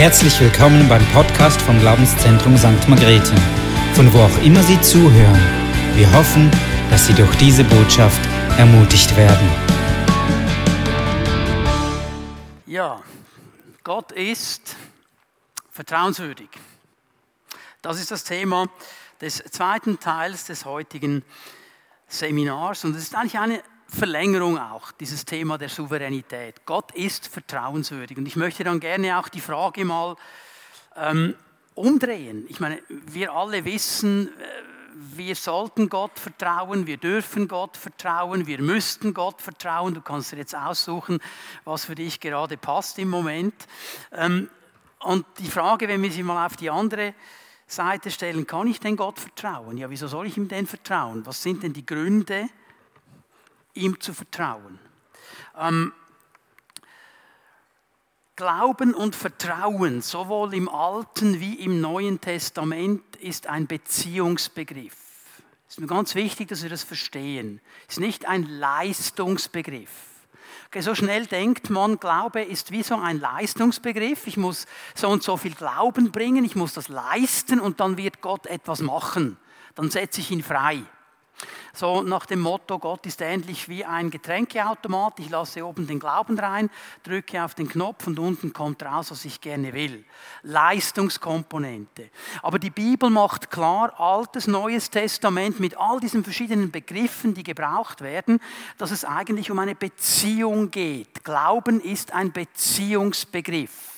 Herzlich willkommen beim Podcast vom Glaubenszentrum St. Margrethe, von wo auch immer Sie zuhören. Wir hoffen, dass Sie durch diese Botschaft ermutigt werden. Ja, Gott ist vertrauenswürdig. Das ist das Thema des zweiten Teils des heutigen Seminars und es ist eigentlich eine Verlängerung auch, dieses Thema der Souveränität. Gott ist vertrauenswürdig. Und ich möchte dann gerne auch die Frage mal ähm, umdrehen. Ich meine, wir alle wissen, äh, wir sollten Gott vertrauen, wir dürfen Gott vertrauen, wir müssten Gott vertrauen. Du kannst dir jetzt aussuchen, was für dich gerade passt im Moment. Ähm, und die Frage, wenn wir sie mal auf die andere Seite stellen, kann ich denn Gott vertrauen? Ja, wieso soll ich ihm denn vertrauen? Was sind denn die Gründe, ihm zu vertrauen. Ähm, Glauben und Vertrauen, sowohl im Alten wie im Neuen Testament, ist ein Beziehungsbegriff. Es ist mir ganz wichtig, dass wir das verstehen. Es ist nicht ein Leistungsbegriff. Okay, so schnell denkt man, Glaube ist wie so ein Leistungsbegriff. Ich muss so und so viel Glauben bringen, ich muss das leisten und dann wird Gott etwas machen. Dann setze ich ihn frei. So nach dem Motto, Gott ist ähnlich wie ein Getränkeautomat. Ich lasse oben den Glauben rein, drücke auf den Knopf und unten kommt raus, was ich gerne will. Leistungskomponente. Aber die Bibel macht klar, altes, neues Testament mit all diesen verschiedenen Begriffen, die gebraucht werden, dass es eigentlich um eine Beziehung geht. Glauben ist ein Beziehungsbegriff.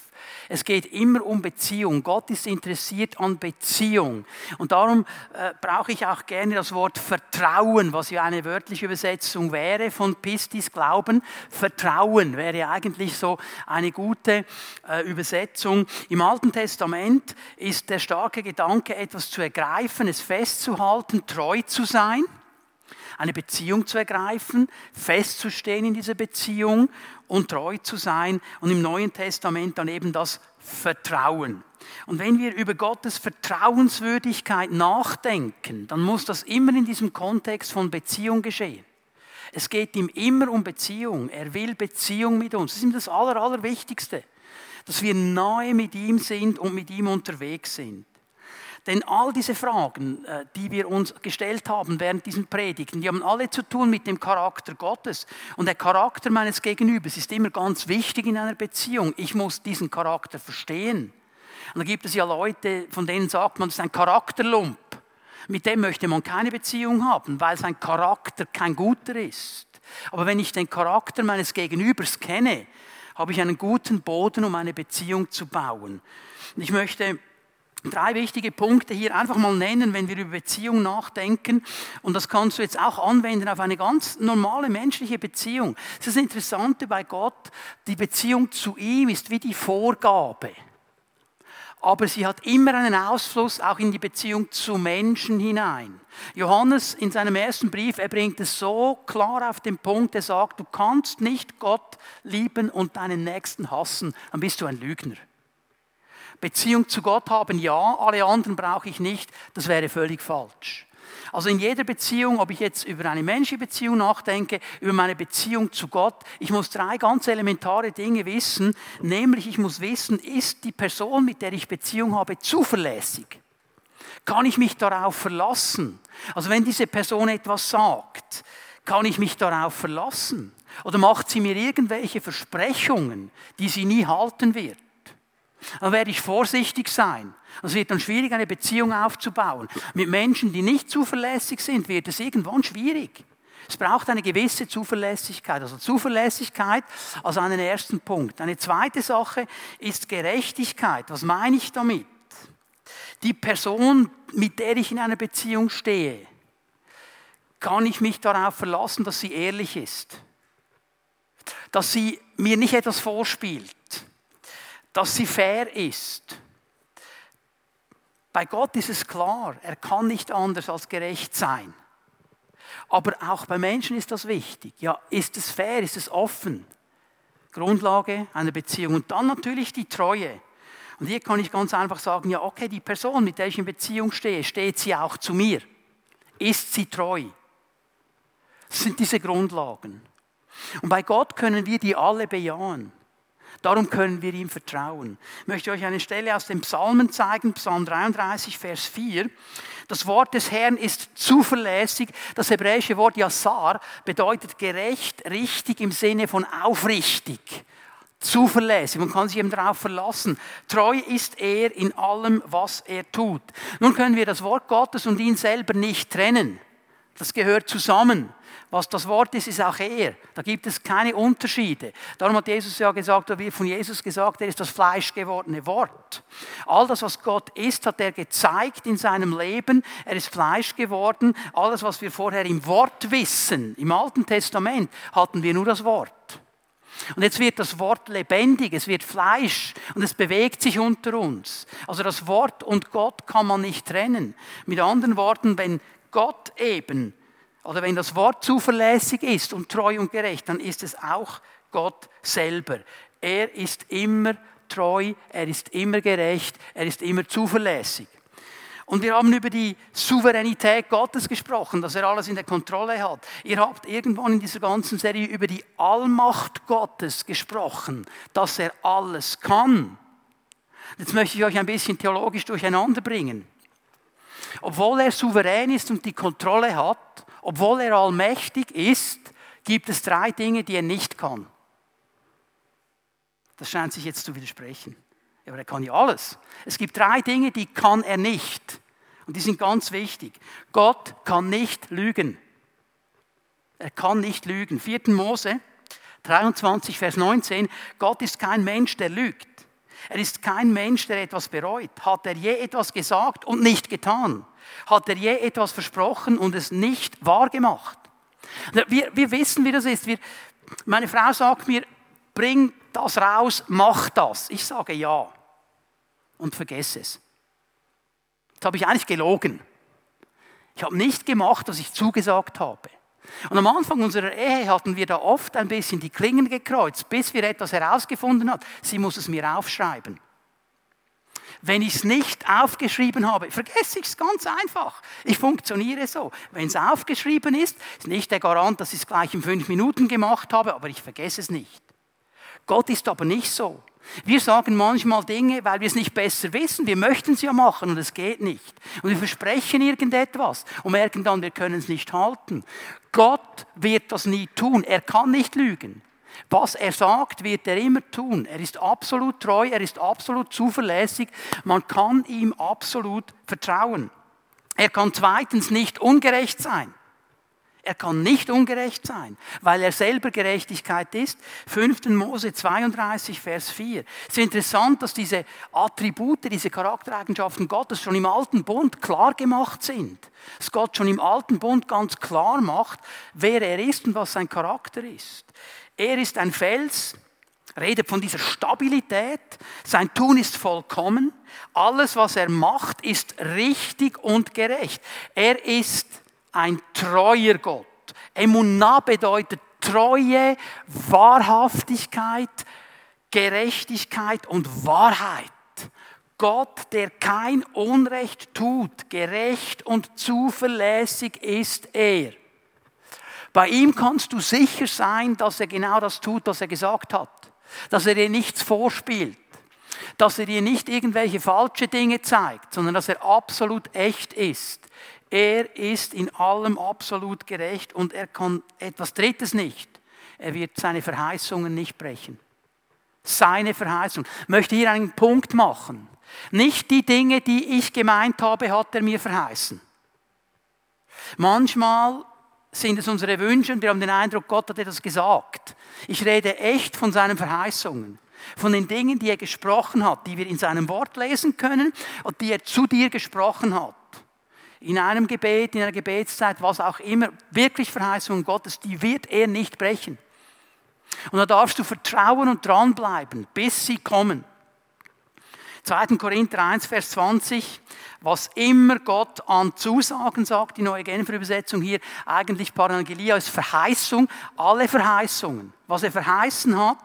Es geht immer um Beziehung. Gott ist interessiert an Beziehung. Und darum äh, brauche ich auch gerne das Wort Vertrauen, was ja eine wörtliche Übersetzung wäre von Pistis Glauben. Vertrauen wäre eigentlich so eine gute äh, Übersetzung. Im Alten Testament ist der starke Gedanke, etwas zu ergreifen, es festzuhalten, treu zu sein eine Beziehung zu ergreifen, festzustehen in dieser Beziehung und treu zu sein und im Neuen Testament dann eben das Vertrauen. Und wenn wir über Gottes Vertrauenswürdigkeit nachdenken, dann muss das immer in diesem Kontext von Beziehung geschehen. Es geht ihm immer um Beziehung. Er will Beziehung mit uns. Das ist ihm das Aller, Allerwichtigste. Dass wir nahe mit ihm sind und mit ihm unterwegs sind. Denn all diese Fragen, äh, die wir uns gestellt haben während diesen Predigten, die haben alle zu tun mit dem Charakter Gottes. Und der Charakter meines Gegenübers ist immer ganz wichtig in einer Beziehung. Ich muss diesen Charakter verstehen. Und da gibt es ja Leute, von denen sagt man, das ist ein Charakterlump. Mit dem möchte man keine Beziehung haben, weil sein Charakter kein guter ist. Aber wenn ich den Charakter meines Gegenübers kenne, habe ich einen guten Boden, um eine Beziehung zu bauen. Und ich möchte drei wichtige Punkte hier einfach mal nennen, wenn wir über Beziehung nachdenken. Und das kannst du jetzt auch anwenden auf eine ganz normale menschliche Beziehung. Das ist das Interessante bei Gott. Die Beziehung zu ihm ist wie die Vorgabe. Aber sie hat immer einen Ausfluss auch in die Beziehung zu Menschen hinein. Johannes in seinem ersten Brief, er bringt es so klar auf den Punkt, er sagt, du kannst nicht Gott lieben und deinen Nächsten hassen, dann bist du ein Lügner. Beziehung zu Gott haben, ja, alle anderen brauche ich nicht, das wäre völlig falsch. Also in jeder Beziehung, ob ich jetzt über eine menschliche Beziehung nachdenke, über meine Beziehung zu Gott, ich muss drei ganz elementare Dinge wissen, nämlich ich muss wissen, ist die Person, mit der ich Beziehung habe, zuverlässig? Kann ich mich darauf verlassen? Also wenn diese Person etwas sagt, kann ich mich darauf verlassen? Oder macht sie mir irgendwelche Versprechungen, die sie nie halten wird? Dann werde ich vorsichtig sein. Es wird dann schwierig, eine Beziehung aufzubauen. Mit Menschen, die nicht zuverlässig sind, wird es irgendwann schwierig. Es braucht eine gewisse Zuverlässigkeit. Also Zuverlässigkeit als einen ersten Punkt. Eine zweite Sache ist Gerechtigkeit. Was meine ich damit? Die Person, mit der ich in einer Beziehung stehe, kann ich mich darauf verlassen, dass sie ehrlich ist. Dass sie mir nicht etwas vorspielt dass sie fair ist. Bei Gott ist es klar, er kann nicht anders als gerecht sein. Aber auch bei Menschen ist das wichtig. Ja, ist es fair, ist es offen? Grundlage einer Beziehung. Und dann natürlich die Treue. Und hier kann ich ganz einfach sagen, ja, okay, die Person, mit der ich in Beziehung stehe, steht sie auch zu mir? Ist sie treu? Das sind diese Grundlagen. Und bei Gott können wir die alle bejahen. Darum können wir ihm vertrauen. Ich möchte euch eine Stelle aus dem Psalmen zeigen, Psalm 33, Vers 4. Das Wort des Herrn ist zuverlässig. Das hebräische Wort Yassar bedeutet gerecht, richtig im Sinne von aufrichtig. Zuverlässig, man kann sich eben darauf verlassen. Treu ist er in allem, was er tut. Nun können wir das Wort Gottes und ihn selber nicht trennen. Das gehört zusammen. Was das Wort ist, ist auch er. Da gibt es keine Unterschiede. Darum hat Jesus ja gesagt, oder wird von Jesus gesagt, er ist das fleischgewordene Wort. All das, was Gott ist, hat er gezeigt in seinem Leben. Er ist Fleisch geworden. Alles, was wir vorher im Wort wissen, im Alten Testament, hatten wir nur das Wort. Und jetzt wird das Wort lebendig, es wird Fleisch und es bewegt sich unter uns. Also das Wort und Gott kann man nicht trennen. Mit anderen Worten, wenn Gott eben oder wenn das Wort zuverlässig ist und treu und gerecht, dann ist es auch Gott selber. Er ist immer treu, er ist immer gerecht, er ist immer zuverlässig. Und wir haben über die Souveränität Gottes gesprochen, dass er alles in der Kontrolle hat. Ihr habt irgendwann in dieser ganzen Serie über die Allmacht Gottes gesprochen, dass er alles kann. Jetzt möchte ich euch ein bisschen theologisch durcheinander bringen. Obwohl er souverän ist und die Kontrolle hat, obwohl er allmächtig ist, gibt es drei Dinge, die er nicht kann. Das scheint sich jetzt zu widersprechen. Aber er kann ja alles. Es gibt drei Dinge, die kann er nicht. Und die sind ganz wichtig. Gott kann nicht lügen. Er kann nicht lügen. 4. Mose 23, Vers 19. Gott ist kein Mensch, der lügt. Er ist kein Mensch, der etwas bereut. Hat er je etwas gesagt und nicht getan? Hat er je etwas versprochen und es nicht wahrgemacht? Wir, wir wissen, wie das ist. Wir, meine Frau sagt mir, bring das raus, mach das. Ich sage ja und vergesse es. Jetzt habe ich eigentlich gelogen. Ich habe nicht gemacht, was ich zugesagt habe. Und am Anfang unserer Ehe hatten wir da oft ein bisschen die Klingen gekreuzt, bis wir etwas herausgefunden haben. Sie muss es mir aufschreiben. Wenn ich es nicht aufgeschrieben habe, vergesse ich es ganz einfach. Ich funktioniere so. Wenn es aufgeschrieben ist, ist nicht der Garant, dass ich es gleich in fünf Minuten gemacht habe, aber ich vergesse es nicht. Gott ist aber nicht so. Wir sagen manchmal Dinge, weil wir es nicht besser wissen. Wir möchten es ja machen und es geht nicht. Und wir versprechen irgendetwas und merken dann, wir können es nicht halten. Gott wird das nie tun. Er kann nicht lügen. Was er sagt, wird er immer tun. Er ist absolut treu, er ist absolut zuverlässig. Man kann ihm absolut vertrauen. Er kann zweitens nicht ungerecht sein. Er kann nicht ungerecht sein, weil er selber Gerechtigkeit ist. 5. Mose 32, Vers 4. Es ist interessant, dass diese Attribute, diese Charaktereigenschaften Gottes schon im Alten Bund klar gemacht sind. Dass Gott schon im Alten Bund ganz klar macht, wer er ist und was sein Charakter ist. Er ist ein Fels, redet von dieser Stabilität. Sein Tun ist vollkommen. Alles, was er macht, ist richtig und gerecht. Er ist ein treuer Gott. Emunah bedeutet Treue, Wahrhaftigkeit, Gerechtigkeit und Wahrheit. Gott, der kein Unrecht tut, gerecht und zuverlässig ist er. Bei ihm kannst du sicher sein, dass er genau das tut, was er gesagt hat. Dass er dir nichts vorspielt. Dass er dir nicht irgendwelche falsche Dinge zeigt, sondern dass er absolut echt ist. Er ist in allem absolut gerecht und er kann etwas Drittes nicht. Er wird seine Verheißungen nicht brechen. Seine Verheißung. Ich möchte hier einen Punkt machen. Nicht die Dinge, die ich gemeint habe, hat er mir verheißen. Manchmal sind es unsere Wünsche und wir haben den Eindruck, Gott hat etwas gesagt. Ich rede echt von seinen Verheißungen, von den Dingen, die er gesprochen hat, die wir in seinem Wort lesen können und die er zu dir gesprochen hat. In einem Gebet, in einer Gebetszeit, was auch immer, wirklich Verheißungen Gottes, die wird er nicht brechen. Und da darfst du vertrauen und dranbleiben, bis sie kommen. 2. Korinther 1, Vers 20, was immer Gott an Zusagen sagt, die neue Genfer Übersetzung hier, eigentlich Parangelia ist Verheißung, alle Verheißungen. Was er verheißen hat,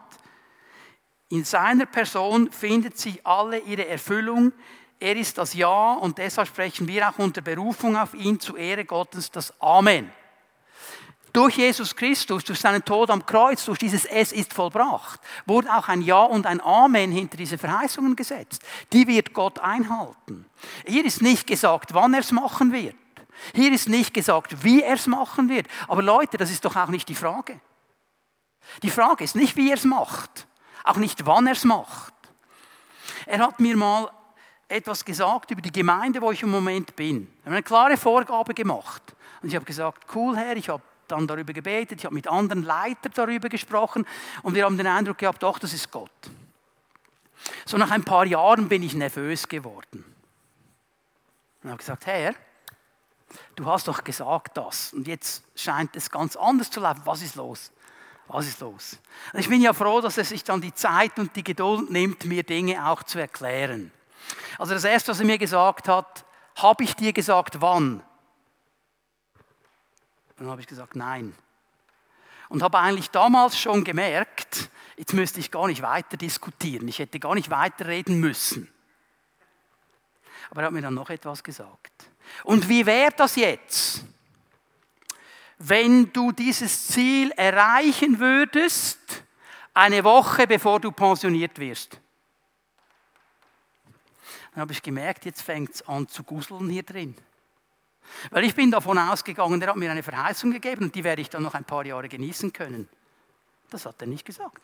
in seiner Person findet sich alle ihre Erfüllung. Er ist das Ja und deshalb sprechen wir auch unter Berufung auf ihn zu Ehre Gottes das Amen. Durch Jesus Christus, durch seinen Tod am Kreuz, durch dieses Es ist vollbracht, wurde auch ein Ja und ein Amen hinter diese Verheißungen gesetzt. Die wird Gott einhalten. Hier ist nicht gesagt, wann er es machen wird. Hier ist nicht gesagt, wie er es machen wird. Aber Leute, das ist doch auch nicht die Frage. Die Frage ist nicht, wie er es macht, auch nicht, wann er es macht. Er hat mir mal etwas gesagt über die Gemeinde, wo ich im Moment bin. Er hat eine klare Vorgabe gemacht. Und ich habe gesagt, cool Herr, ich habe dann darüber gebetet, ich habe mit anderen Leitern darüber gesprochen und wir haben den Eindruck gehabt, doch, das ist Gott. So nach ein paar Jahren bin ich nervös geworden. Und habe gesagt, Herr, du hast doch gesagt das und jetzt scheint es ganz anders zu laufen. Was ist los? Was ist los? Und ich bin ja froh, dass er sich dann die Zeit und die Geduld nimmt, mir Dinge auch zu erklären. Also das Erste, was er mir gesagt hat, habe ich dir gesagt, wann? Und dann habe ich gesagt, nein. Und habe eigentlich damals schon gemerkt, jetzt müsste ich gar nicht weiter diskutieren, ich hätte gar nicht weiterreden müssen. Aber er hat mir dann noch etwas gesagt. Und wie wäre das jetzt, wenn du dieses Ziel erreichen würdest, eine Woche bevor du pensioniert wirst? Dann habe ich gemerkt, jetzt fängt es an zu guseln hier drin. Weil ich bin davon ausgegangen, er hat mir eine Verheißung gegeben und die werde ich dann noch ein paar Jahre genießen können. Das hat er nicht gesagt.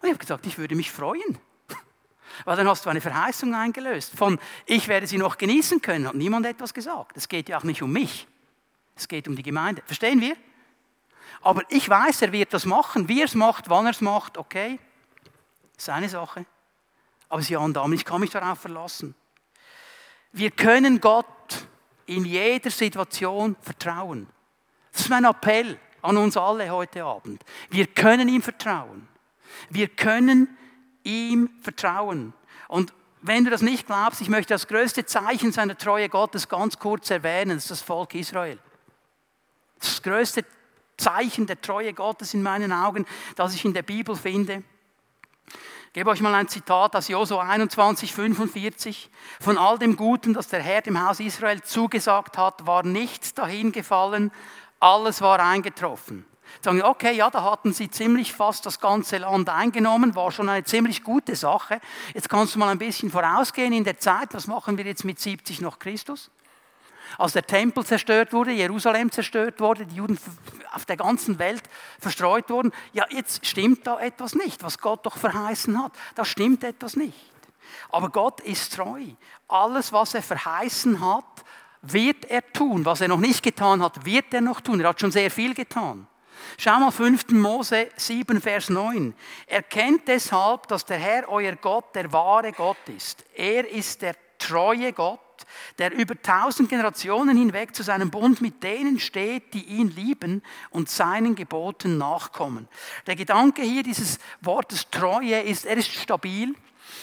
Und ich habe gesagt, ich würde mich freuen. Weil dann hast du eine Verheißung eingelöst. Von ich werde sie noch genießen können, hat niemand etwas gesagt. Es geht ja auch nicht um mich. Es geht um die Gemeinde. Verstehen wir? Aber ich weiß, er wird das machen. Wie er es macht, wann er es macht, okay. Seine Sache. Aber sie Damen, ich kann mich darauf verlassen. Wir können Gott in jeder Situation vertrauen. Das ist mein Appell an uns alle heute Abend. Wir können ihm vertrauen. Wir können ihm vertrauen. Und wenn du das nicht glaubst, ich möchte das größte Zeichen seiner Treue Gottes ganz kurz erwähnen, das ist das Volk Israel. Das größte Zeichen der Treue Gottes in meinen Augen, das ich in der Bibel finde. Gebe euch mal ein Zitat aus Josua 21, 45. Von all dem Guten, das der Herr dem Haus Israel zugesagt hat, war nichts dahin gefallen, alles war eingetroffen. Sagen, okay, ja, da hatten sie ziemlich fast das ganze Land eingenommen, war schon eine ziemlich gute Sache. Jetzt kannst du mal ein bisschen vorausgehen in der Zeit, was machen wir jetzt mit 70 nach Christus? Als der Tempel zerstört wurde, Jerusalem zerstört wurde, die Juden auf der ganzen Welt verstreut wurden, ja, jetzt stimmt da etwas nicht, was Gott doch verheißen hat. Da stimmt etwas nicht. Aber Gott ist treu. Alles, was er verheißen hat, wird er tun. Was er noch nicht getan hat, wird er noch tun. Er hat schon sehr viel getan. Schau mal 5. Mose 7, Vers 9. Erkennt deshalb, dass der Herr, euer Gott, der wahre Gott ist. Er ist der treue Gott, der über tausend Generationen hinweg zu seinem Bund mit denen steht, die ihn lieben und seinen Geboten nachkommen. Der Gedanke hier dieses Wortes Treue ist, er ist stabil.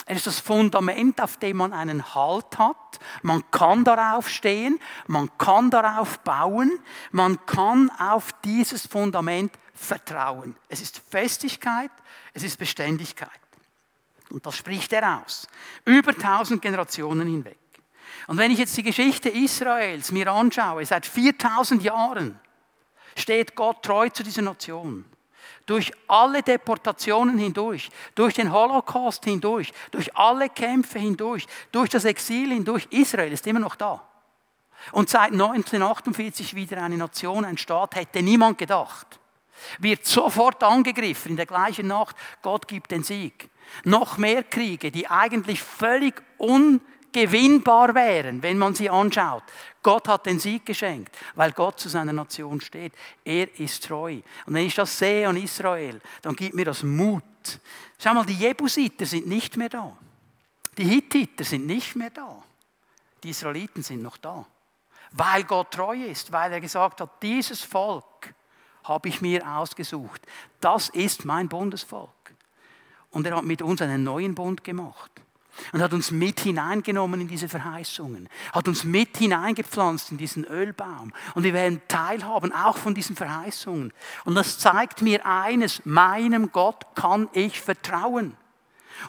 Er ist das Fundament, auf dem man einen Halt hat. Man kann darauf stehen, man kann darauf bauen, man kann auf dieses Fundament vertrauen. Es ist Festigkeit, es ist Beständigkeit. Und das spricht er aus. Über tausend Generationen hinweg. Und wenn ich jetzt die Geschichte Israels mir anschaue, seit 4000 Jahren steht Gott treu zu dieser Nation. Durch alle Deportationen hindurch, durch den Holocaust hindurch, durch alle Kämpfe hindurch, durch das Exil hindurch, Israel ist immer noch da. Und seit 1948 wieder eine Nation, ein Staat, hätte niemand gedacht. Wird sofort angegriffen in der gleichen Nacht, Gott gibt den Sieg. Noch mehr Kriege, die eigentlich völlig ungewinnbar wären, wenn man sie anschaut. Gott hat den Sieg geschenkt, weil Gott zu seiner Nation steht. Er ist treu. Und wenn ich das sehe an Israel, dann gibt mir das Mut. Schau mal, die Jebusiter sind nicht mehr da. Die Hittiter sind nicht mehr da. Die Israeliten sind noch da. Weil Gott treu ist, weil er gesagt hat, dieses Volk habe ich mir ausgesucht. Das ist mein Bundesvolk. Und er hat mit uns einen neuen Bund gemacht. Und hat uns mit hineingenommen in diese Verheißungen, hat uns mit hineingepflanzt in diesen Ölbaum. Und wir werden teilhaben auch von diesen Verheißungen. Und das zeigt mir eines, meinem Gott kann ich vertrauen.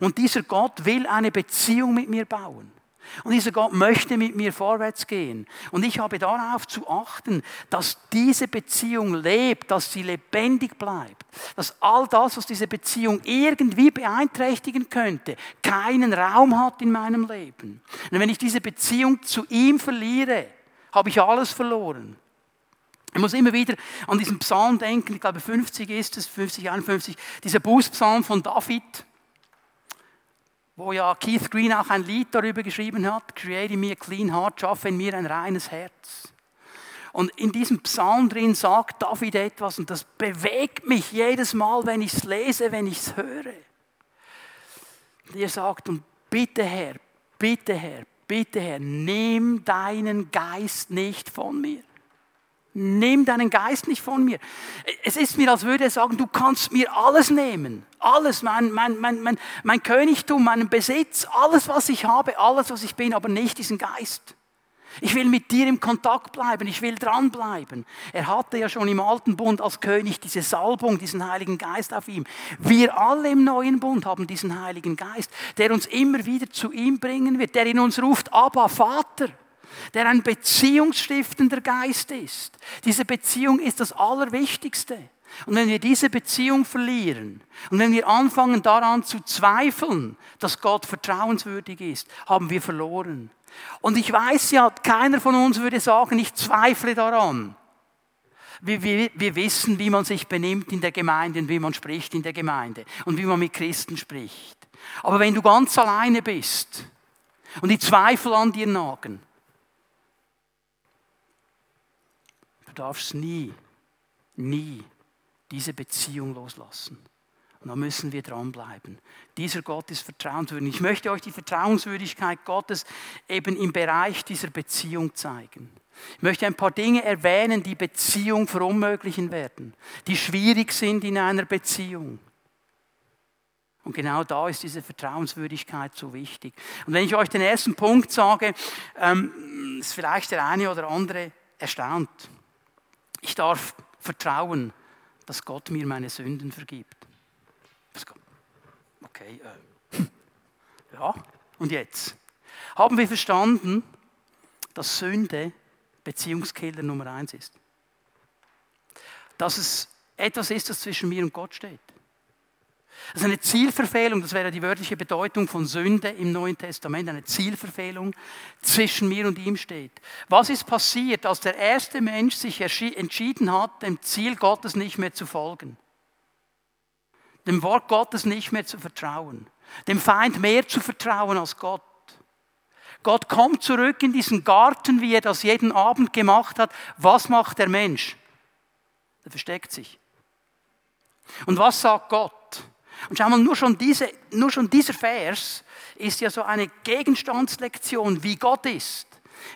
Und dieser Gott will eine Beziehung mit mir bauen. Und dieser Gott möchte mit mir vorwärts gehen. Und ich habe darauf zu achten, dass diese Beziehung lebt, dass sie lebendig bleibt. Dass all das, was diese Beziehung irgendwie beeinträchtigen könnte, keinen Raum hat in meinem Leben. Und wenn ich diese Beziehung zu ihm verliere, habe ich alles verloren. Ich muss immer wieder an diesen Psalm denken, ich glaube 50 ist es, 50, 51, dieser Bußpsalm von David wo ja Keith Green auch ein Lied darüber geschrieben hat, Create me a clean heart, schaffe in mir ein reines Herz. Und in diesem Psalm drin sagt David etwas und das bewegt mich jedes Mal, wenn ich es lese, wenn ich es höre. Er sagt, und bitte Herr, bitte Herr, bitte Herr, nimm deinen Geist nicht von mir. Nimm deinen Geist nicht von mir. Es ist mir, als würde er sagen, du kannst mir alles nehmen. Alles, mein, mein, mein, mein, mein Königtum, meinen Besitz, alles, was ich habe, alles, was ich bin, aber nicht diesen Geist. Ich will mit dir im Kontakt bleiben, ich will dranbleiben. Er hatte ja schon im alten Bund als König diese Salbung, diesen Heiligen Geist auf ihm. Wir alle im neuen Bund haben diesen Heiligen Geist, der uns immer wieder zu ihm bringen wird, der in uns ruft, Abba, Vater der ein beziehungsstiftender Geist ist. Diese Beziehung ist das Allerwichtigste. Und wenn wir diese Beziehung verlieren und wenn wir anfangen daran zu zweifeln, dass Gott vertrauenswürdig ist, haben wir verloren. Und ich weiß ja, keiner von uns würde sagen, ich zweifle daran. Wir, wir, wir, wissen, wie man sich benimmt in der Gemeinde und wie man spricht in der Gemeinde und wie man mit Christen spricht. Aber wenn du ganz alleine bist und die Zweifel an dir nagen, Du darfst nie, nie diese Beziehung loslassen. Und da müssen wir dranbleiben. Dieser Gott ist vertrauenswürdig. Ich möchte euch die Vertrauenswürdigkeit Gottes eben im Bereich dieser Beziehung zeigen. Ich möchte ein paar Dinge erwähnen, die Beziehung verunmöglichen werden, die schwierig sind in einer Beziehung. Und genau da ist diese Vertrauenswürdigkeit so wichtig. Und wenn ich euch den ersten Punkt sage, ähm, ist vielleicht der eine oder andere erstaunt. Ich darf vertrauen, dass Gott mir meine Sünden vergibt. Okay, äh, ja, und jetzt? Haben wir verstanden, dass Sünde Beziehungskiller Nummer eins ist? Dass es etwas ist, das zwischen mir und Gott steht. Das ist eine Zielverfehlung, das wäre die wörtliche Bedeutung von Sünde im Neuen Testament, eine Zielverfehlung zwischen mir und ihm steht. Was ist passiert, als der erste Mensch sich entschieden hat, dem Ziel Gottes nicht mehr zu folgen? Dem Wort Gottes nicht mehr zu vertrauen? Dem Feind mehr zu vertrauen als Gott? Gott kommt zurück in diesen Garten, wie er das jeden Abend gemacht hat. Was macht der Mensch? Er versteckt sich. Und was sagt Gott? Und schau mal, nur schon, diese, nur schon dieser Vers ist ja so eine Gegenstandslektion, wie Gott ist.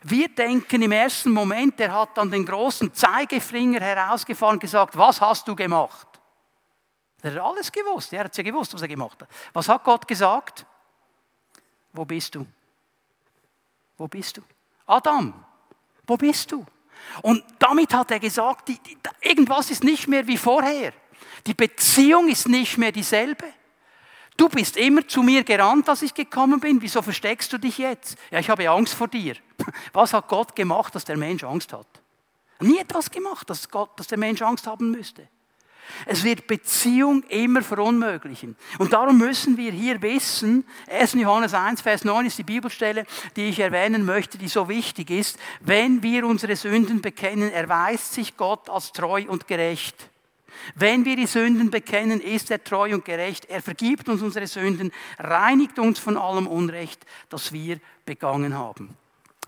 Wir denken im ersten Moment, er hat dann den großen Zeigefinger herausgefahren und gesagt, was hast du gemacht? Er hat alles gewusst, er hat ja gewusst, was er gemacht hat. Was hat Gott gesagt? Wo bist du? Wo bist du? Adam, wo bist du? Und damit hat er gesagt, irgendwas ist nicht mehr wie vorher. Die Beziehung ist nicht mehr dieselbe. Du bist immer zu mir gerannt, als ich gekommen bin. Wieso versteckst du dich jetzt? Ja, ich habe Angst vor dir. Was hat Gott gemacht, dass der Mensch Angst hat? Nie etwas gemacht, dass, Gott, dass der Mensch Angst haben müsste. Es wird Beziehung immer verunmöglichen. Und darum müssen wir hier wissen, 1. Johannes 1, Vers 9 ist die Bibelstelle, die ich erwähnen möchte, die so wichtig ist. Wenn wir unsere Sünden bekennen, erweist sich Gott als treu und gerecht wenn wir die Sünden bekennen, ist er treu und gerecht. Er vergibt uns unsere Sünden, reinigt uns von allem Unrecht, das wir begangen haben.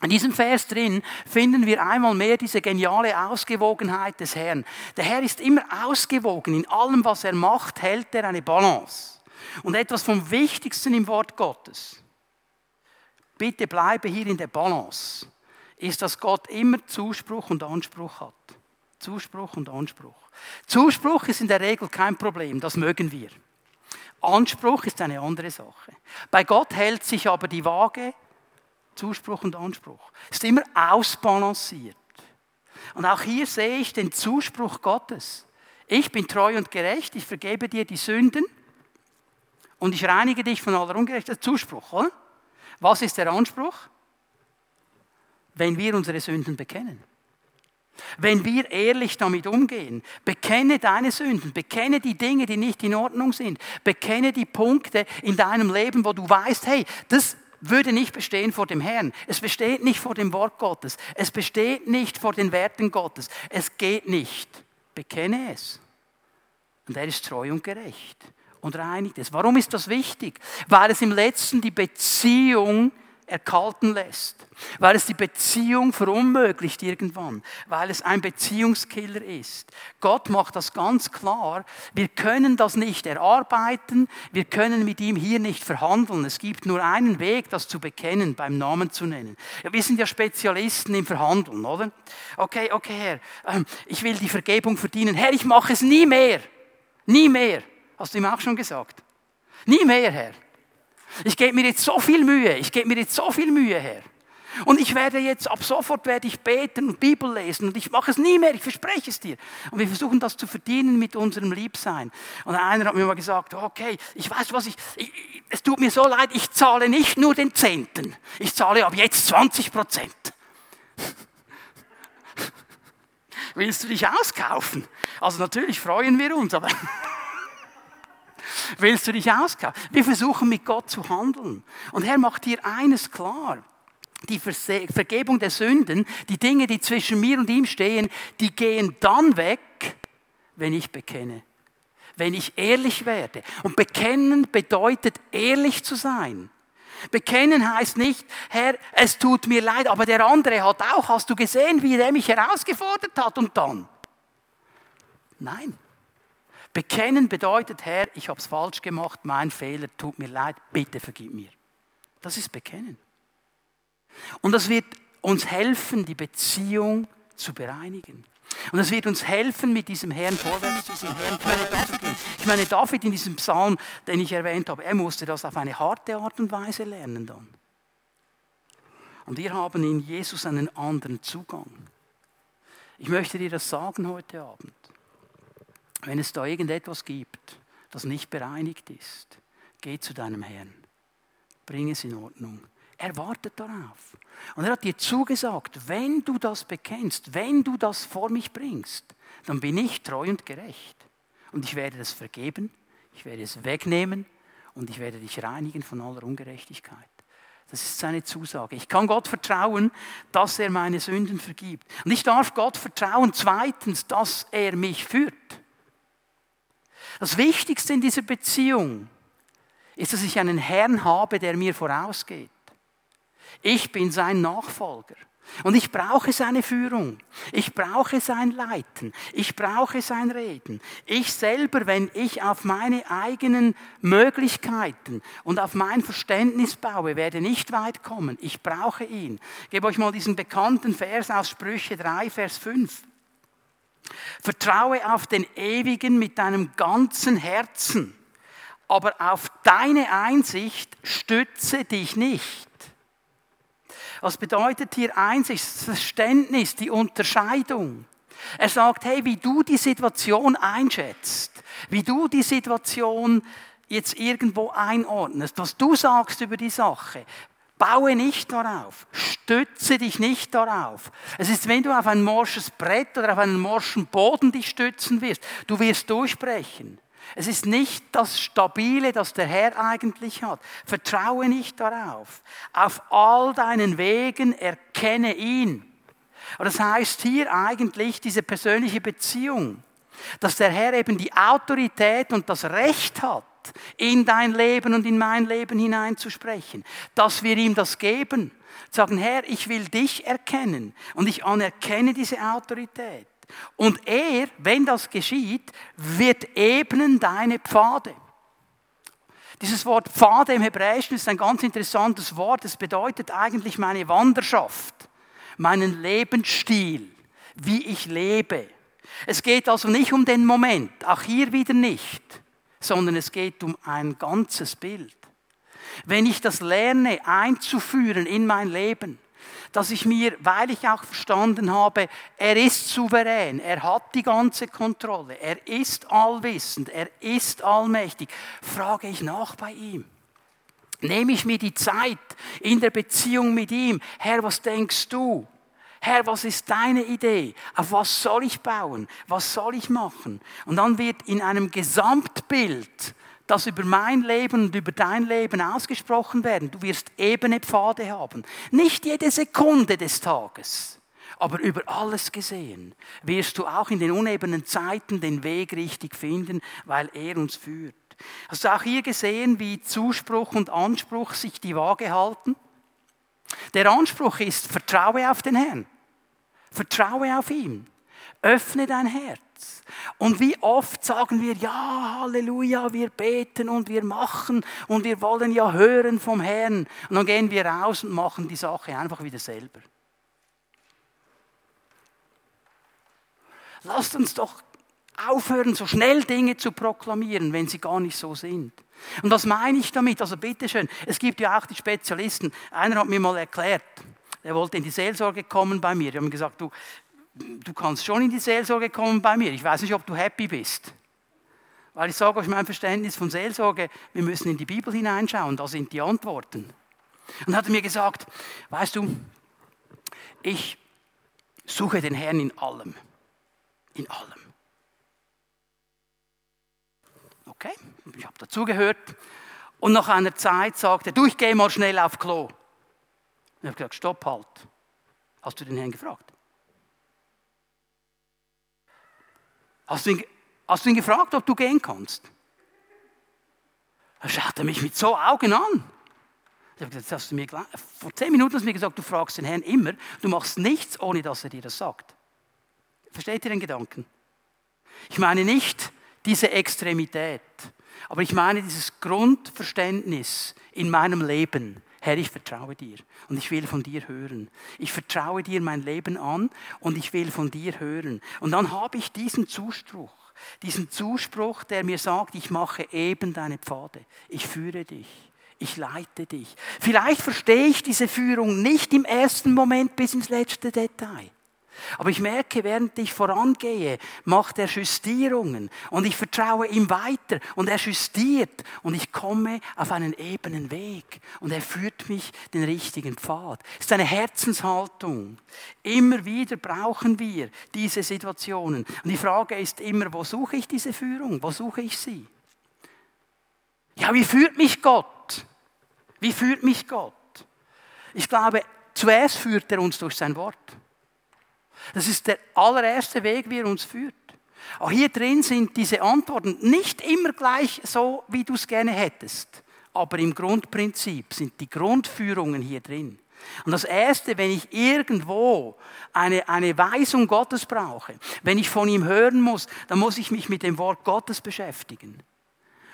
In diesem Vers drin finden wir einmal mehr diese geniale Ausgewogenheit des Herrn. Der Herr ist immer ausgewogen. In allem, was er macht, hält er eine Balance. Und etwas vom Wichtigsten im Wort Gottes, bitte bleibe hier in der Balance, ist, dass Gott immer Zuspruch und Anspruch hat. Zuspruch und Anspruch. Zuspruch ist in der Regel kein Problem, das mögen wir. Anspruch ist eine andere Sache. Bei Gott hält sich aber die Waage Zuspruch und Anspruch. Ist immer ausbalanciert. Und auch hier sehe ich den Zuspruch Gottes. Ich bin treu und gerecht, ich vergebe dir die Sünden und ich reinige dich von aller Ungerechtigkeit. Zuspruch, oder? Was ist der Anspruch? Wenn wir unsere Sünden bekennen. Wenn wir ehrlich damit umgehen, bekenne deine Sünden, bekenne die Dinge, die nicht in Ordnung sind, bekenne die Punkte in deinem Leben, wo du weißt, hey, das würde nicht bestehen vor dem Herrn. Es besteht nicht vor dem Wort Gottes. Es besteht nicht vor den Werten Gottes. Es geht nicht. Bekenne es. Und er ist treu und gerecht und reinigt es. Warum ist das wichtig? Weil es im letzten die Beziehung erkalten lässt, weil es die Beziehung verunmöglicht irgendwann, weil es ein Beziehungskiller ist. Gott macht das ganz klar. Wir können das nicht erarbeiten, wir können mit ihm hier nicht verhandeln. Es gibt nur einen Weg, das zu bekennen, beim Namen zu nennen. Wir sind ja Spezialisten im Verhandeln, oder? Okay, okay, Herr, ähm, ich will die Vergebung verdienen. Herr, ich mache es nie mehr. Nie mehr. Hast du ihm auch schon gesagt? Nie mehr, Herr. Ich gebe mir jetzt so viel Mühe, ich gebe mir jetzt so viel Mühe her. Und ich werde jetzt, ab sofort werde ich beten und Bibel lesen und ich mache es nie mehr, ich verspreche es dir. Und wir versuchen das zu verdienen mit unserem Liebsein. Und einer hat mir mal gesagt, okay, ich weiß was, ich, ich, es tut mir so leid, ich zahle nicht nur den Zehnten, ich zahle ab jetzt 20 Prozent. Willst du dich auskaufen? Also natürlich freuen wir uns, aber Willst du dich auskaufen? Wir versuchen mit Gott zu handeln. Und Herr macht dir eines klar. Die Vergebung der Sünden, die Dinge, die zwischen mir und ihm stehen, die gehen dann weg, wenn ich bekenne. Wenn ich ehrlich werde. Und bekennen bedeutet ehrlich zu sein. Bekennen heißt nicht, Herr, es tut mir leid, aber der andere hat auch, hast du gesehen, wie der mich herausgefordert hat und dann? Nein. Bekennen bedeutet, Herr, ich habe es falsch gemacht, mein Fehler, tut mir leid, bitte vergib mir. Das ist Bekennen. Und das wird uns helfen, die Beziehung zu bereinigen. Und das wird uns helfen, mit diesem Herrn vorwärts zu diesem Herrn vorwärts zu gehen. Ich meine, David in diesem Psalm, den ich erwähnt habe, er musste das auf eine harte Art und Weise lernen dann. Und wir haben in Jesus einen anderen Zugang. Ich möchte dir das sagen heute Abend. Wenn es da irgendetwas gibt, das nicht bereinigt ist, geh zu deinem Herrn. Bring es in Ordnung. Er wartet darauf. Und er hat dir zugesagt, wenn du das bekennst, wenn du das vor mich bringst, dann bin ich treu und gerecht. Und ich werde das vergeben, ich werde es wegnehmen und ich werde dich reinigen von aller Ungerechtigkeit. Das ist seine Zusage. Ich kann Gott vertrauen, dass er meine Sünden vergibt. Und ich darf Gott vertrauen, zweitens, dass er mich führt. Das Wichtigste in dieser Beziehung ist, dass ich einen Herrn habe, der mir vorausgeht. Ich bin sein Nachfolger. Und ich brauche seine Führung. Ich brauche sein Leiten. Ich brauche sein Reden. Ich selber, wenn ich auf meine eigenen Möglichkeiten und auf mein Verständnis baue, werde nicht weit kommen. Ich brauche ihn. Ich gebe euch mal diesen bekannten Vers aus Sprüche 3, Vers 5. Vertraue auf den Ewigen mit deinem ganzen Herzen, aber auf deine Einsicht stütze dich nicht. Was bedeutet hier Einsicht? Das Verständnis, die Unterscheidung. Er sagt, hey, wie du die Situation einschätzt, wie du die Situation jetzt irgendwo einordnest, was du sagst über die Sache, Baue nicht darauf. Stütze dich nicht darauf. Es ist, wenn du auf ein morsches Brett oder auf einen morschen Boden dich stützen wirst, du wirst durchbrechen. Es ist nicht das Stabile, das der Herr eigentlich hat. Vertraue nicht darauf. Auf all deinen Wegen erkenne ihn. Und das heißt hier eigentlich diese persönliche Beziehung, dass der Herr eben die Autorität und das Recht hat, in dein Leben und in mein Leben hineinzusprechen, dass wir ihm das geben. Sagen, Herr, ich will dich erkennen und ich anerkenne diese Autorität. Und er, wenn das geschieht, wird ebnen deine Pfade. Dieses Wort Pfade im Hebräischen ist ein ganz interessantes Wort. Es bedeutet eigentlich meine Wanderschaft, meinen Lebensstil, wie ich lebe. Es geht also nicht um den Moment, auch hier wieder nicht sondern es geht um ein ganzes Bild. Wenn ich das lerne einzuführen in mein Leben, dass ich mir, weil ich auch verstanden habe, er ist souverän, er hat die ganze Kontrolle, er ist allwissend, er ist allmächtig, frage ich nach bei ihm. Nehme ich mir die Zeit in der Beziehung mit ihm. Herr, was denkst du? Herr, was ist deine Idee? Auf was soll ich bauen? Was soll ich machen? Und dann wird in einem Gesamtbild das über mein Leben und über dein Leben ausgesprochen werden. Du wirst ebene Pfade haben. Nicht jede Sekunde des Tages, aber über alles gesehen wirst du auch in den unebenen Zeiten den Weg richtig finden, weil er uns führt. Hast du auch hier gesehen, wie Zuspruch und Anspruch sich die Waage halten? Der Anspruch ist, vertraue auf den Herrn. Vertraue auf ihn. Öffne dein Herz. Und wie oft sagen wir, ja, Halleluja, wir beten und wir machen und wir wollen ja hören vom Herrn. Und dann gehen wir raus und machen die Sache einfach wieder selber. Lasst uns doch aufhören, so schnell Dinge zu proklamieren, wenn sie gar nicht so sind. Und was meine ich damit? Also bitteschön, es gibt ja auch die Spezialisten. Einer hat mir mal erklärt, er wollte in die Seelsorge kommen bei mir. Die haben gesagt, du, du kannst schon in die Seelsorge kommen bei mir. Ich weiß nicht, ob du happy bist. Weil ich sage euch mein Verständnis von Seelsorge, wir müssen in die Bibel hineinschauen, da sind die Antworten. Und hat er mir gesagt, weißt du, ich suche den Herrn in allem. In allem. Okay, ich habe dazugehört. Und nach einer Zeit sagte er, du, ich gehe mal schnell auf Klo. Und ich habe gesagt, stopp halt. Hast du den Herrn gefragt? Hast du ihn, hast du ihn gefragt, ob du gehen kannst? Er mich mit so Augen an. Ich habe gesagt, hast du mir vor zehn Minuten hast du mir gesagt, du fragst den Herrn immer, du machst nichts, ohne dass er dir das sagt. Versteht ihr den Gedanken? Ich meine nicht diese Extremität, aber ich meine dieses Grundverständnis in meinem Leben. Herr, ich vertraue dir und ich will von dir hören. Ich vertraue dir mein Leben an und ich will von dir hören. Und dann habe ich diesen Zuspruch, diesen Zuspruch, der mir sagt, ich mache eben deine Pfade, ich führe dich. Ich leite dich. Vielleicht verstehe ich diese Führung nicht im ersten Moment bis ins letzte Detail. Aber ich merke, während ich vorangehe, macht er Justierungen und ich vertraue ihm weiter und er justiert und ich komme auf einen ebenen Weg und er führt mich den richtigen Pfad. Es ist eine Herzenshaltung. Immer wieder brauchen wir diese Situationen. Und die Frage ist immer, wo suche ich diese Führung? Wo suche ich sie? Ja, wie führt mich Gott? Wie führt mich Gott? Ich glaube, zuerst führt er uns durch sein Wort. Das ist der allererste Weg, wie er uns führt. Auch hier drin sind diese Antworten nicht immer gleich so, wie du es gerne hättest. Aber im Grundprinzip sind die Grundführungen hier drin. Und das Erste, wenn ich irgendwo eine, eine Weisung Gottes brauche, wenn ich von ihm hören muss, dann muss ich mich mit dem Wort Gottes beschäftigen.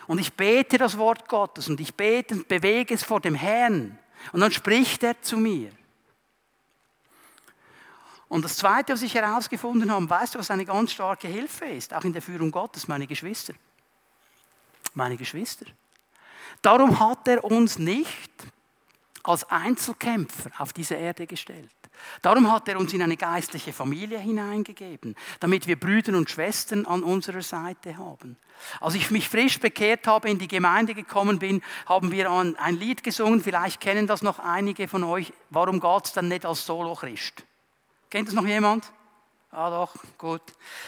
Und ich bete das Wort Gottes und ich bete und bewege es vor dem Herrn. Und dann spricht er zu mir. Und das Zweite, was ich herausgefunden habe, weißt du, was eine ganz starke Hilfe ist, auch in der Führung Gottes, meine Geschwister. Meine Geschwister. Darum hat er uns nicht als Einzelkämpfer auf diese Erde gestellt. Darum hat er uns in eine geistliche Familie hineingegeben, damit wir Brüder und Schwestern an unserer Seite haben. Als ich mich frisch bekehrt habe, in die Gemeinde gekommen bin, haben wir ein Lied gesungen, vielleicht kennen das noch einige von euch, warum es dann nicht als Solo-Christ? Kennt das noch jemand? Ah doch, gut.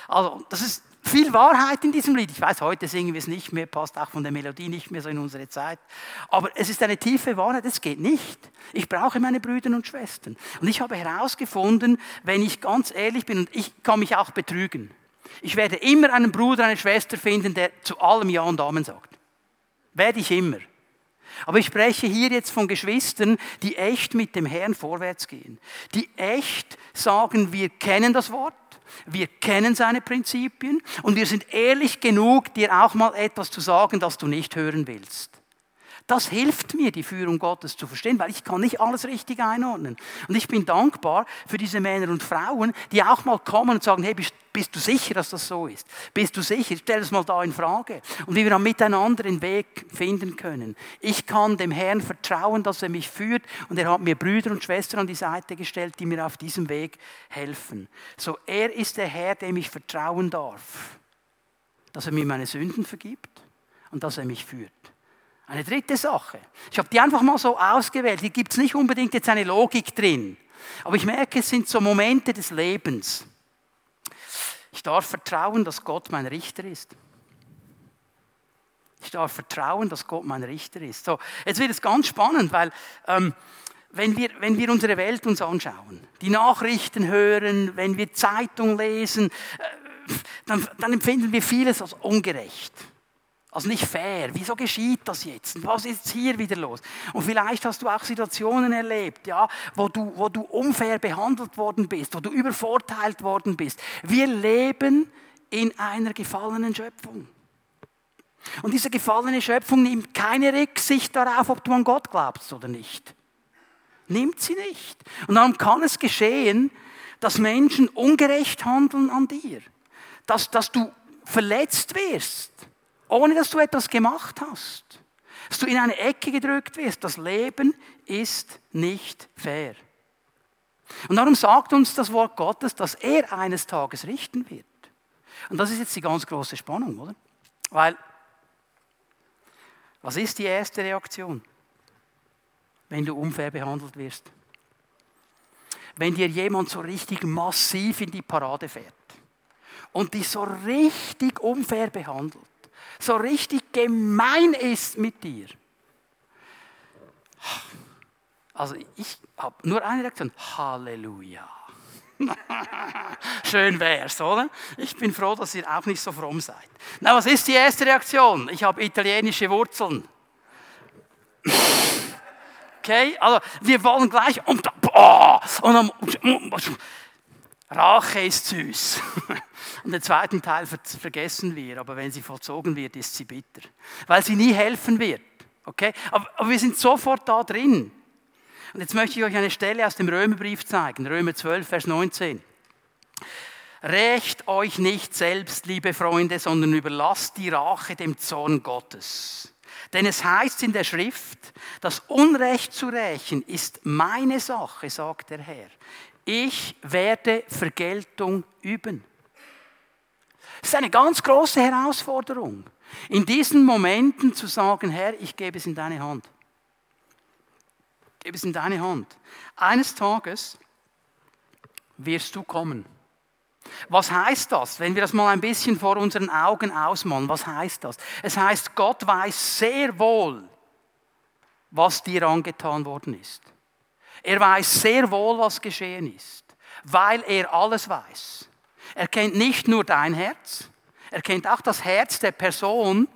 Also, das ist viel Wahrheit in diesem Lied. Ich weiß, heute singen wir es nicht mehr, passt auch von der Melodie nicht mehr so in unsere Zeit. Aber es ist eine tiefe Wahrheit, es geht nicht. Ich brauche meine Brüder und Schwestern. Und ich habe herausgefunden, wenn ich ganz ehrlich bin, und ich kann mich auch betrügen, ich werde immer einen Bruder, eine Schwester finden, der zu allem Ja und Amen sagt. Werde ich immer. Aber ich spreche hier jetzt von Geschwistern, die echt mit dem Herrn vorwärts gehen. Die echt sagen, wir kennen das Wort, wir kennen seine Prinzipien und wir sind ehrlich genug, dir auch mal etwas zu sagen, das du nicht hören willst. Das hilft mir, die Führung Gottes zu verstehen, weil ich kann nicht alles richtig einordnen. Und ich bin dankbar für diese Männer und Frauen, die auch mal kommen und sagen, hey, bist, bist du sicher, dass das so ist? Bist du sicher? Stell es mal da in Frage. Und wie wir dann miteinander den Weg finden können. Ich kann dem Herrn vertrauen, dass er mich führt und er hat mir Brüder und Schwestern an die Seite gestellt, die mir auf diesem Weg helfen. So, er ist der Herr, dem ich vertrauen darf, dass er mir meine Sünden vergibt und dass er mich führt Eine dritte Sache. Ich habe die einfach mal so ausgewählt. Hier gibt es nicht unbedingt jetzt eine Logik drin. Aber ich merke, es sind so Momente des Lebens. Ich darf vertrauen, dass Gott mein Richter ist. Ich darf vertrauen, dass Gott mein Richter ist. So, jetzt wird es ganz spannend, weil ähm, wenn, wir, wenn wir unsere Welt uns anschauen, die Nachrichten hören, wenn wir Zeitung lesen, äh, dann, dann empfinden wir vieles als ungerecht. Also nicht fair. Wieso geschieht das jetzt? Was ist hier wieder los? Und vielleicht hast du auch Situationen erlebt, ja, wo du, wo du unfair behandelt worden bist, wo du übervorteilt worden bist. Wir leben in einer gefallenen Schöpfung. Und diese gefallene Schöpfung nimmt keine Rücksicht darauf, ob du an Gott glaubst oder nicht. Nimmt sie nicht. Und darum kann es geschehen, dass Menschen ungerecht handeln an dir. Dass, dass du verletzt wirst, ohne dass du etwas gemacht hast. Dass du in eine Ecke gedrückt wirst. Das Leben ist nicht fair. Und darum sagt uns das Wort Gottes, dass er eines Tages richten wird. Und das ist jetzt die ganz große Spannung, oder? Weil was ist die erste Reaktion, wenn du unfair behandelt wirst? Wenn dir jemand so richtig massiv in die Parade fährt und dich so richtig unfair behandelt, so richtig gemein ist mit dir. Also ich habe nur eine Reaktion. Halleluja. Schön wär's, oder? Ich bin froh, dass ihr auch nicht so fromm seid. Na, was ist die erste Reaktion? Ich habe italienische Wurzeln. Okay, also wir wollen gleich und, oh, und dann, Rache ist süß. Und den zweiten Teil vergessen wir, aber wenn sie vollzogen wird, ist sie bitter, weil sie nie helfen wird. Okay, aber, aber wir sind sofort da drin. Und jetzt möchte ich euch eine Stelle aus dem Römerbrief zeigen, Römer 12, Vers 19. Rächt euch nicht selbst, liebe Freunde, sondern überlasst die Rache dem Zorn Gottes. Denn es heißt in der Schrift, das Unrecht zu rächen ist meine Sache, sagt der Herr. Ich werde Vergeltung üben. Das ist eine ganz große Herausforderung, in diesen Momenten zu sagen, Herr, ich gebe es in deine Hand gebe es in deine Hand. Eines Tages wirst du kommen. Was heißt das, wenn wir das mal ein bisschen vor unseren Augen ausmalen? Was heißt das? Es heißt, Gott weiß sehr wohl, was dir angetan worden ist. Er weiß sehr wohl, was geschehen ist, weil er alles weiß. Er kennt nicht nur dein Herz, er kennt auch das Herz der Person,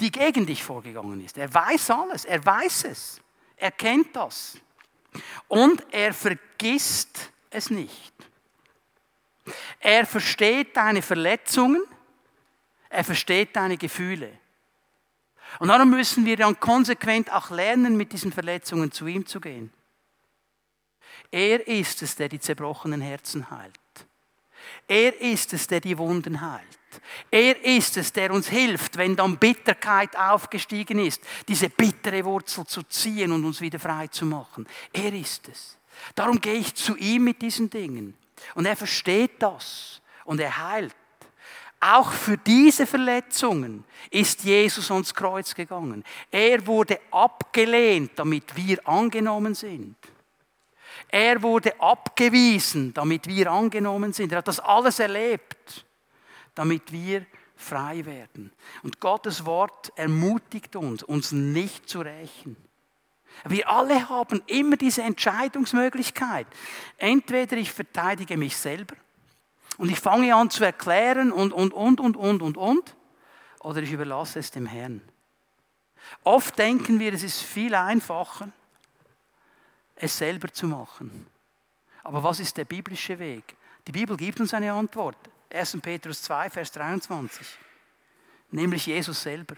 die gegen dich vorgegangen ist. Er weiß alles, er weiß es. Er kennt das. Und er vergisst es nicht. Er versteht deine Verletzungen, er versteht deine Gefühle. Und darum müssen wir dann konsequent auch lernen, mit diesen Verletzungen zu ihm zu gehen. Er ist es, der die zerbrochenen Herzen heilt. Er ist es, der die Wunden heilt. Er ist es, der uns hilft, wenn dann Bitterkeit aufgestiegen ist, diese bittere Wurzel zu ziehen und uns wieder frei zu machen. Er ist es. Darum gehe ich zu ihm mit diesen Dingen. Und er versteht das und er heilt. Auch für diese Verletzungen ist Jesus ans Kreuz gegangen. Er wurde abgelehnt, damit wir angenommen sind. Er wurde abgewiesen, damit wir angenommen sind. Er hat das alles erlebt damit wir frei werden. Und Gottes Wort ermutigt uns, uns nicht zu rächen. Wir alle haben immer diese Entscheidungsmöglichkeit. Entweder ich verteidige mich selber und ich fange an zu erklären und, und, und, und, und, und, und, oder ich überlasse es dem Herrn. Oft denken wir, es ist viel einfacher, es selber zu machen. Aber was ist der biblische Weg? Die Bibel gibt uns eine Antwort. 1. Petrus 2, Vers 23. Nämlich Jesus selber.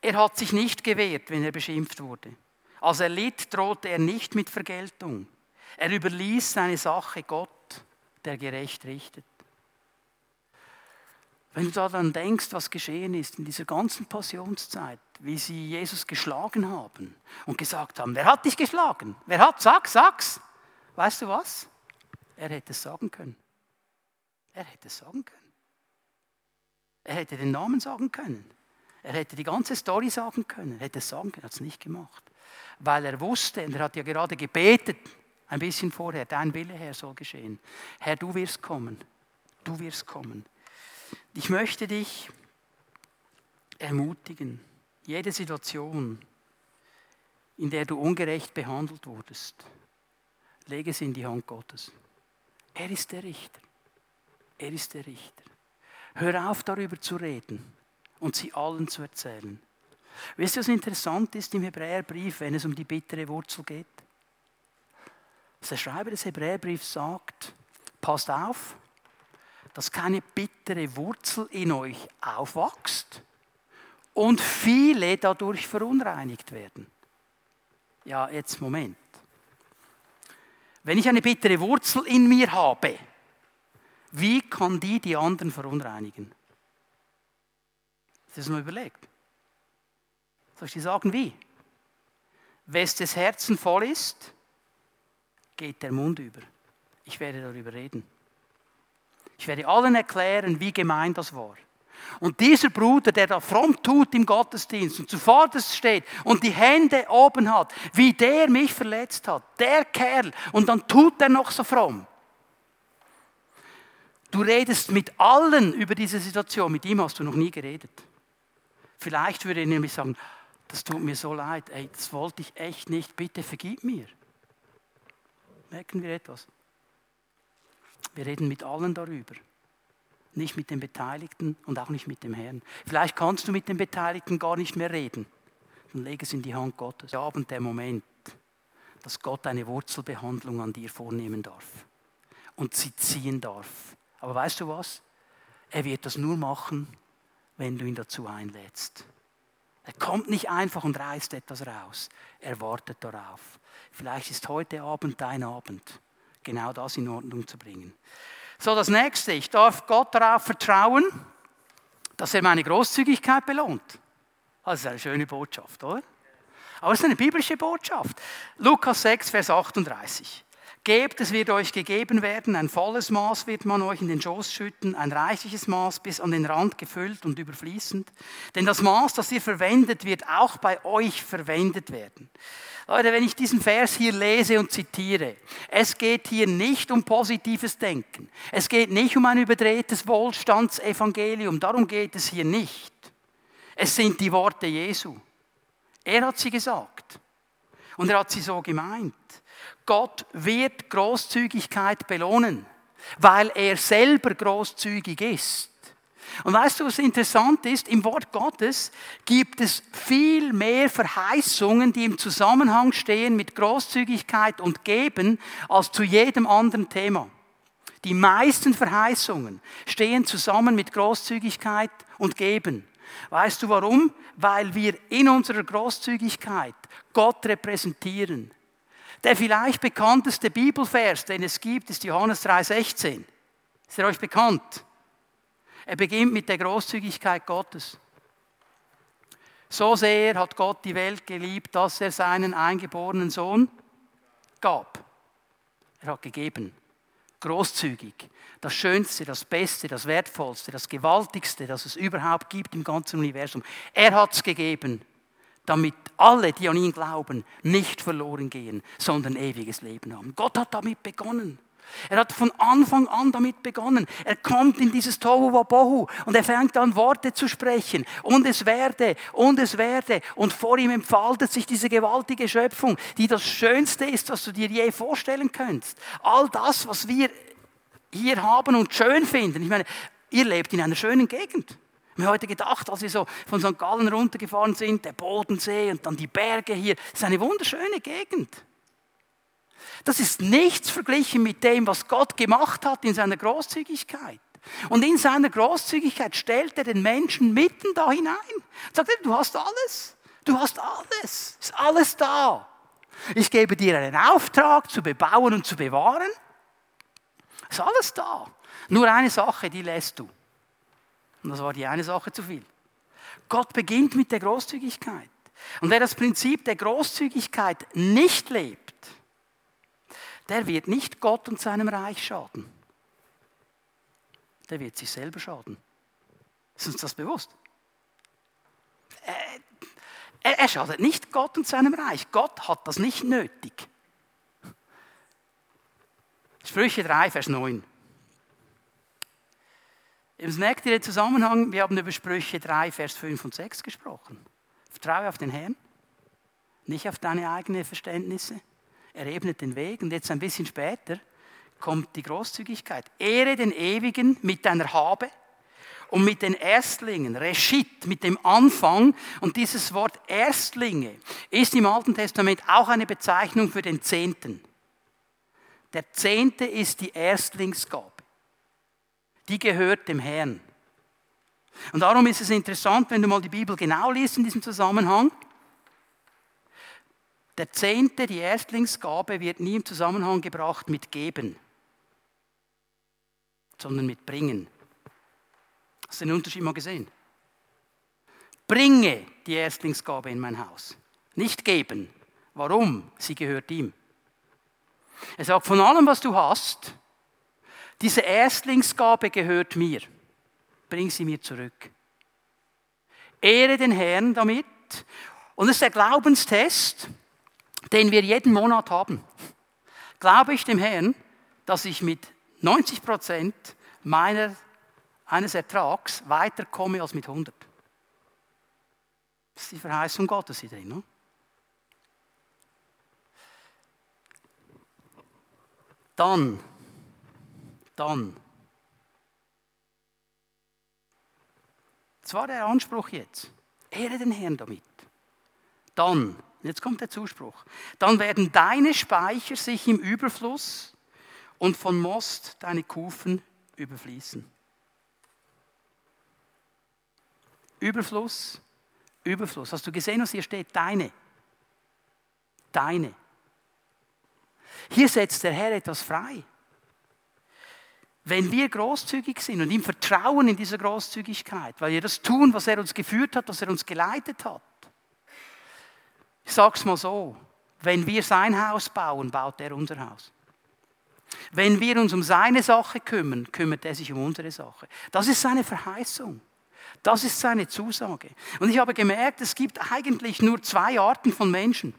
Er hat sich nicht gewehrt, wenn er beschimpft wurde. Als er litt, drohte er nicht mit Vergeltung. Er überließ seine Sache Gott, der gerecht richtet. Wenn du daran denkst, was geschehen ist in dieser ganzen Passionszeit, wie sie Jesus geschlagen haben und gesagt haben, wer hat dich geschlagen? Wer hat? Sag, sag's. Weißt du was? Er hätte es sagen können. Er hätte es sagen können. Er hätte den Namen sagen können. Er hätte die ganze Story sagen können, er hätte es sagen können, hat es nicht gemacht. Weil er wusste, und er hat ja gerade gebetet, ein bisschen vorher, dein Wille, Herr, soll geschehen. Herr, du wirst kommen. Du wirst kommen. Ich möchte dich ermutigen, jede Situation, in der du ungerecht behandelt wurdest, lege es in die Hand Gottes. Er ist der Richter. Er ist der Richter. Hör auf, darüber zu reden und sie allen zu erzählen. Wisst ihr, was interessant ist im Hebräerbrief, wenn es um die bittere Wurzel geht? Der Schreiber des Hebräerbriefs sagt, passt auf, dass keine bittere Wurzel in euch aufwächst und viele dadurch verunreinigt werden. Ja, jetzt Moment. Wenn ich eine bittere Wurzel in mir habe, wie kann die die anderen verunreinigen? Das ist mal überlegt. Soll ich dir sagen, wie? Wes des Herzen voll ist, geht der Mund über. Ich werde darüber reden. Ich werde allen erklären, wie gemein das war. Und dieser Bruder, der da fromm tut im Gottesdienst und zuvorderst steht und die Hände oben hat, wie der mich verletzt hat, der Kerl, und dann tut er noch so fromm. Du redest mit allen über diese Situation, mit ihm hast du noch nie geredet. Vielleicht würde er nämlich sagen, das tut mir so leid, ey, das wollte ich echt nicht, bitte vergib mir. Merken wir etwas? Wir reden mit allen darüber. Nicht mit den Beteiligten und auch nicht mit dem Herrn. Vielleicht kannst du mit den Beteiligten gar nicht mehr reden. Dann leg es in die Hand Gottes. Der Abend, der Moment, dass Gott eine Wurzelbehandlung an dir vornehmen darf und sie ziehen darf. Aber weißt du was? Er wird das nur machen, wenn du ihn dazu einlädst. Er kommt nicht einfach und reißt etwas raus. Er wartet darauf. Vielleicht ist heute Abend dein Abend, genau das in Ordnung zu bringen. So, das nächste. Ich darf Gott darauf vertrauen, dass er meine Großzügigkeit belohnt. Das ist eine schöne Botschaft, oder? Aber es ist eine biblische Botschaft. Lukas 6, Vers 38. Gebt, es wird euch gegeben werden, ein volles Maß wird man euch in den Schoß schütten, ein reichliches Maß bis an den Rand gefüllt und überfließend. Denn das Maß, das ihr verwendet, wird auch bei euch verwendet werden. Leute, wenn ich diesen Vers hier lese und zitiere, es geht hier nicht um positives Denken. Es geht nicht um ein überdrehtes Wohlstandsevangelium. Darum geht es hier nicht. Es sind die Worte Jesu. Er hat sie gesagt. Und er hat sie so gemeint. Gott wird Großzügigkeit belohnen, weil er selber großzügig ist. Und weißt du, was interessant ist? Im Wort Gottes gibt es viel mehr Verheißungen, die im Zusammenhang stehen mit Großzügigkeit und Geben, als zu jedem anderen Thema. Die meisten Verheißungen stehen zusammen mit Großzügigkeit und Geben. Weißt du warum? Weil wir in unserer Großzügigkeit Gott repräsentieren. Der vielleicht bekannteste Bibelvers, den es gibt, ist Johannes 3,16. Ist er euch bekannt? Er beginnt mit der Großzügigkeit Gottes. So sehr hat Gott die Welt geliebt, dass er seinen eingeborenen Sohn gab. Er hat gegeben. Großzügig. Das Schönste, das Beste, das Wertvollste, das Gewaltigste, das es überhaupt gibt im ganzen Universum. Er hat es gegeben, damit alle, die an ihn glauben, nicht verloren gehen, sondern ewiges Leben haben. Gott hat damit begonnen. Er hat von Anfang an damit begonnen. Er kommt in dieses Tohu Wabohu und er fängt an Worte zu sprechen. Und es werde, und es werde. Und vor ihm entfaltet sich diese gewaltige Schöpfung, die das Schönste ist, was du dir je vorstellen könntest. All das, was wir hier haben und schön finden. Ich meine, ihr lebt in einer schönen Gegend. Ich habe heute gedacht, als wir so von St. Gallen runtergefahren sind, der Bodensee und dann die Berge hier. Das ist eine wunderschöne Gegend. Das ist nichts verglichen mit dem, was Gott gemacht hat in seiner Großzügigkeit. Und in seiner Großzügigkeit stellt er den Menschen mitten da hinein. Sagt er, du hast alles. Du hast alles. Ist alles da. Ich gebe dir einen Auftrag zu bebauen und zu bewahren. Ist alles da. Nur eine Sache, die lässt du. Und das war die eine Sache zu viel. Gott beginnt mit der Großzügigkeit. Und wer das Prinzip der Großzügigkeit nicht lebt, der wird nicht Gott und seinem Reich schaden. Der wird sich selber schaden. Ist uns das bewusst? er schadet nicht Gott und seinem Reich. Gott hat das nicht nötig. Sprüche 3, Vers 9. Im merkt ihr Zusammenhang, wir haben über Sprüche 3, Vers 5 und 6 gesprochen. Vertraue auf den Herrn, nicht auf deine eigenen Verständnisse. Er ebnet den Weg und jetzt ein bisschen später kommt die Großzügigkeit. Ehre den Ewigen mit deiner Habe und mit den Erstlingen, Reshit, mit dem Anfang. Und dieses Wort Erstlinge ist im Alten Testament auch eine Bezeichnung für den Zehnten. Der Zehnte ist die Erstlingsgabe. Die gehört dem Herrn. Und darum ist es interessant, wenn du mal die Bibel genau liest in diesem Zusammenhang. Der Zehnte, die Erstlingsgabe, wird nie im Zusammenhang gebracht mit Geben, sondern mit Bringen. Hast du den Unterschied mal gesehen? Bringe die Erstlingsgabe in mein Haus. Nicht geben. Warum? Sie gehört ihm. Er sagt, von allem, was du hast, diese Erstlingsgabe gehört mir. Bring sie mir zurück. Ehre den Herrn damit. Und es ist der Glaubenstest, den wir jeden Monat haben. Glaube ich dem Herrn, dass ich mit 90 Prozent meiner, eines Ertrags weiterkomme als mit 100? Das ist die Verheißung Gottes hier drin. Ne? Dann, dann. Das war der Anspruch jetzt. Ehre den Herrn damit. Dann, jetzt kommt der Zuspruch, dann werden deine Speicher sich im Überfluss und von Most deine Kufen überfließen. Überfluss, Überfluss. Hast du gesehen, was hier steht? Deine. Deine. Hier setzt der Herr etwas frei. Wenn wir großzügig sind und ihm vertrauen in dieser Großzügigkeit, weil wir das tun, was er uns geführt hat, was er uns geleitet hat. Ich sag's mal so, wenn wir sein Haus bauen, baut er unser Haus. Wenn wir uns um seine Sache kümmern, kümmert er sich um unsere Sache. Das ist seine Verheißung. Das ist seine Zusage. Und ich habe gemerkt, es gibt eigentlich nur zwei Arten von Menschen.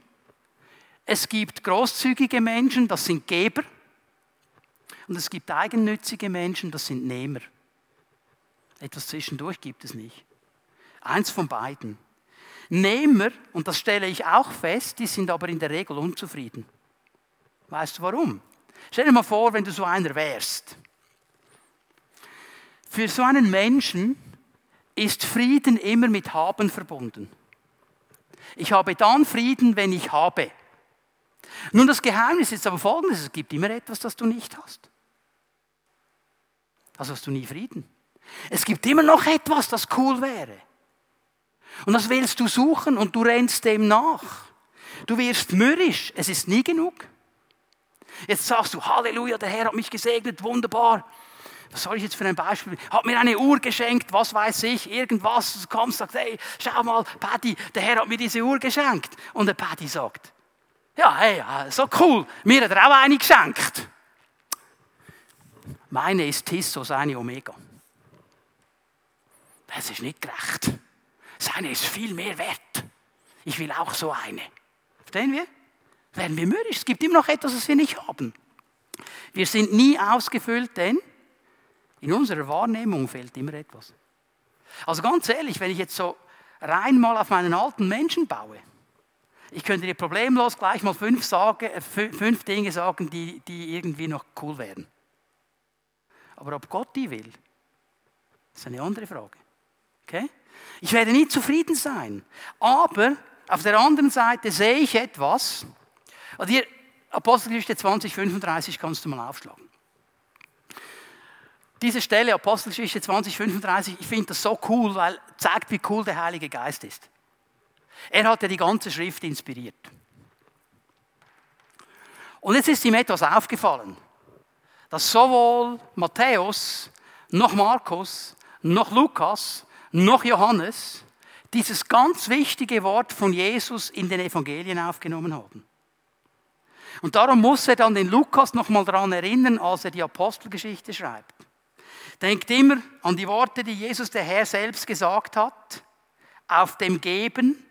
Es gibt großzügige Menschen, das sind Geber. Und es gibt eigennützige Menschen, das sind Nehmer. Etwas zwischendurch gibt es nicht. Eins von beiden. Nehmer, und das stelle ich auch fest, die sind aber in der Regel unzufrieden. Weißt du warum? Stell dir mal vor, wenn du so einer wärst. Für so einen Menschen ist Frieden immer mit Haben verbunden. Ich habe dann Frieden, wenn ich habe. Nun, das Geheimnis ist aber folgendes: Es gibt immer etwas, das du nicht hast. Also hast du nie Frieden. Es gibt immer noch etwas, das cool wäre. Und das willst du suchen und du rennst dem nach. Du wirst mürrisch. Es ist nie genug. Jetzt sagst du, Halleluja, der Herr hat mich gesegnet, wunderbar. Was soll ich jetzt für ein Beispiel? Hat mir eine Uhr geschenkt, was weiß ich, irgendwas. Du kommst sagst, hey, schau mal, Paddy, der Herr hat mir diese Uhr geschenkt. Und der Paddy sagt, ja, hey, so cool, mir hat er auch eine geschenkt. Meine ist Tisso, seine Omega. Das ist nicht gerecht. Seine ist viel mehr wert. Ich will auch so eine. Verstehen wir? Werden wir mürrisch. Es gibt immer noch etwas, was wir nicht haben. Wir sind nie ausgefüllt, denn in unserer Wahrnehmung fehlt immer etwas. Also ganz ehrlich, wenn ich jetzt so rein mal auf meinen alten Menschen baue, ich könnte dir problemlos gleich mal fünf, sagen, äh, fünf Dinge sagen, die, die irgendwie noch cool wären. Aber ob Gott die will, ist eine andere Frage. Okay? Ich werde nie zufrieden sein. Aber auf der anderen Seite sehe ich etwas. Und hier, Apostelgeschichte 20, 35 kannst du mal aufschlagen. Diese Stelle, Apostelgeschichte 20, 35, ich finde das so cool, weil zeigt, wie cool der Heilige Geist ist. Er hat ja die ganze Schrift inspiriert. Und jetzt ist ihm etwas aufgefallen, dass sowohl Matthäus noch Markus noch Lukas noch Johannes dieses ganz wichtige Wort von Jesus in den Evangelien aufgenommen haben. Und darum muss er dann den Lukas nochmal daran erinnern, als er die Apostelgeschichte schreibt. Denkt immer an die Worte, die Jesus der Herr selbst gesagt hat. Auf dem Geben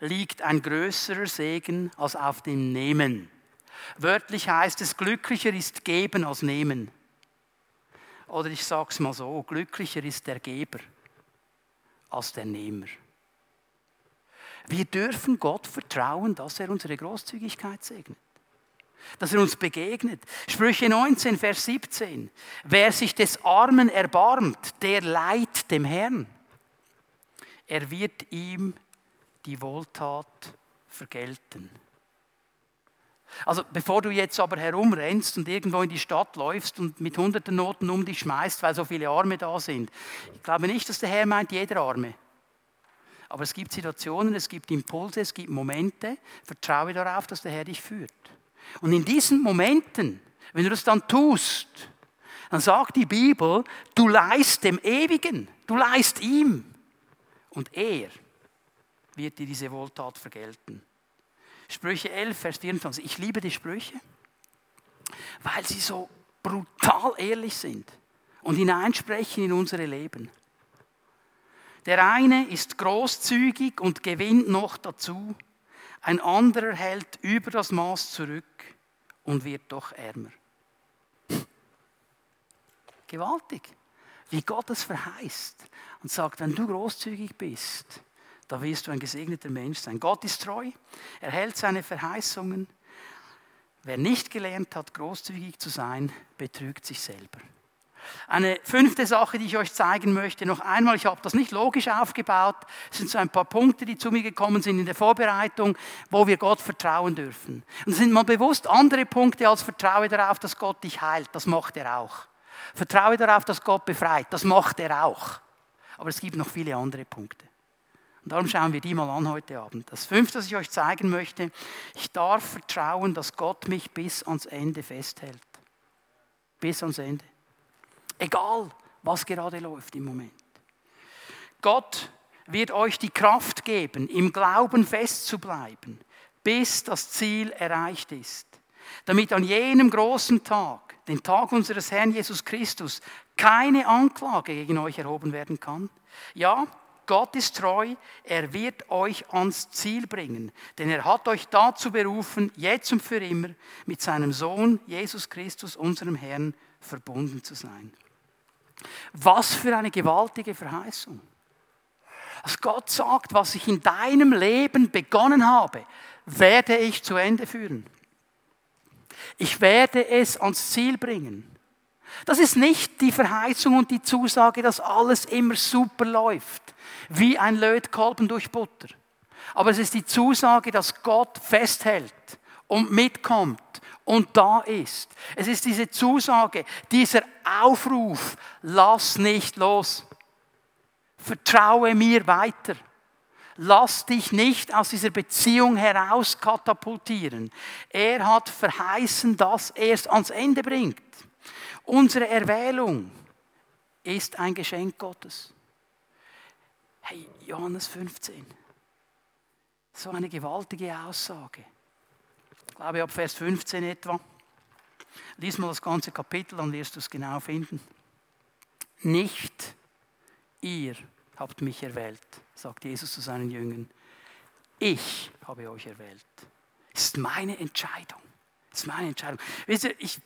liegt ein größerer Segen als auf dem Nehmen. Wörtlich heißt es, glücklicher ist geben als nehmen. Oder ich sage es mal so, glücklicher ist der Geber als der Nehmer. Wir dürfen Gott vertrauen, dass er unsere Großzügigkeit segnet. Dass er uns begegnet. Sprüche 19, Vers 17. Wer sich des Armen erbarmt, der leiht dem Herrn. Er wird ihm die Wohltat vergelten. Also bevor du jetzt aber herumrennst und irgendwo in die Stadt läufst und mit hunderten Noten um dich schmeißt, weil so viele Arme da sind. Ich glaube nicht, dass der Herr meint, jeder Arme. Aber es gibt Situationen, es gibt Impulse, es gibt Momente. Vertraue darauf, dass der Herr dich führt. Und in diesen Momenten, wenn du das dann tust, dann sagt die Bibel, du leist dem Ewigen, du leist ihm. Und er wird dir diese Wohltat vergelten. Sprüche 11, Vers 24. Ich liebe die Sprüche, weil sie so brutal ehrlich sind und hineinsprechen in unsere Leben. Der eine ist großzügig und gewinnt noch dazu, ein anderer hält über das Maß zurück und wird doch ärmer. Gewaltig, wie Gott es verheißt und sagt, wenn du großzügig bist, da wirst du ein gesegneter Mensch sein. Gott ist treu, er hält seine Verheißungen. Wer nicht gelernt hat, großzügig zu sein, betrügt sich selber. Eine fünfte Sache, die ich euch zeigen möchte, noch einmal, ich habe das nicht logisch aufgebaut, es sind so ein paar Punkte, die zu mir gekommen sind in der Vorbereitung, wo wir Gott vertrauen dürfen. Und es sind mal bewusst andere Punkte als Vertraue darauf, dass Gott dich heilt, das macht er auch. Vertraue darauf, dass Gott befreit, das macht er auch. Aber es gibt noch viele andere Punkte. Und darum schauen wir die mal an heute Abend. Das fünfte, was ich euch zeigen möchte, ich darf vertrauen, dass Gott mich bis ans Ende festhält. Bis ans Ende. Egal, was gerade läuft im Moment. Gott wird euch die Kraft geben, im Glauben festzubleiben, bis das Ziel erreicht ist. Damit an jenem großen Tag, den Tag unseres Herrn Jesus Christus, keine Anklage gegen euch erhoben werden kann. Ja, Gott ist treu, er wird euch ans Ziel bringen, denn er hat euch dazu berufen, jetzt und für immer mit seinem Sohn Jesus Christus, unserem Herrn, verbunden zu sein. Was für eine gewaltige Verheißung. Dass Gott sagt, was ich in deinem Leben begonnen habe, werde ich zu Ende führen. Ich werde es ans Ziel bringen. Das ist nicht die Verheißung und die Zusage, dass alles immer super läuft, wie ein Lötkolben durch Butter. Aber es ist die Zusage, dass Gott festhält und mitkommt und da ist. Es ist diese Zusage, dieser Aufruf, lass nicht los. Vertraue mir weiter. Lass dich nicht aus dieser Beziehung heraus katapultieren. Er hat verheißen, dass er es ans Ende bringt. Unsere Erwählung ist ein Geschenk Gottes. Hey, Johannes 15. So eine gewaltige Aussage. Ich glaube, ab Vers 15 etwa. Lies mal das ganze Kapitel, dann wirst du es genau finden. Nicht ihr habt mich erwählt, sagt Jesus zu seinen Jüngern. Ich habe euch erwählt. Es ist meine Entscheidung. Es ist meine Entscheidung. Wisst ihr, ich,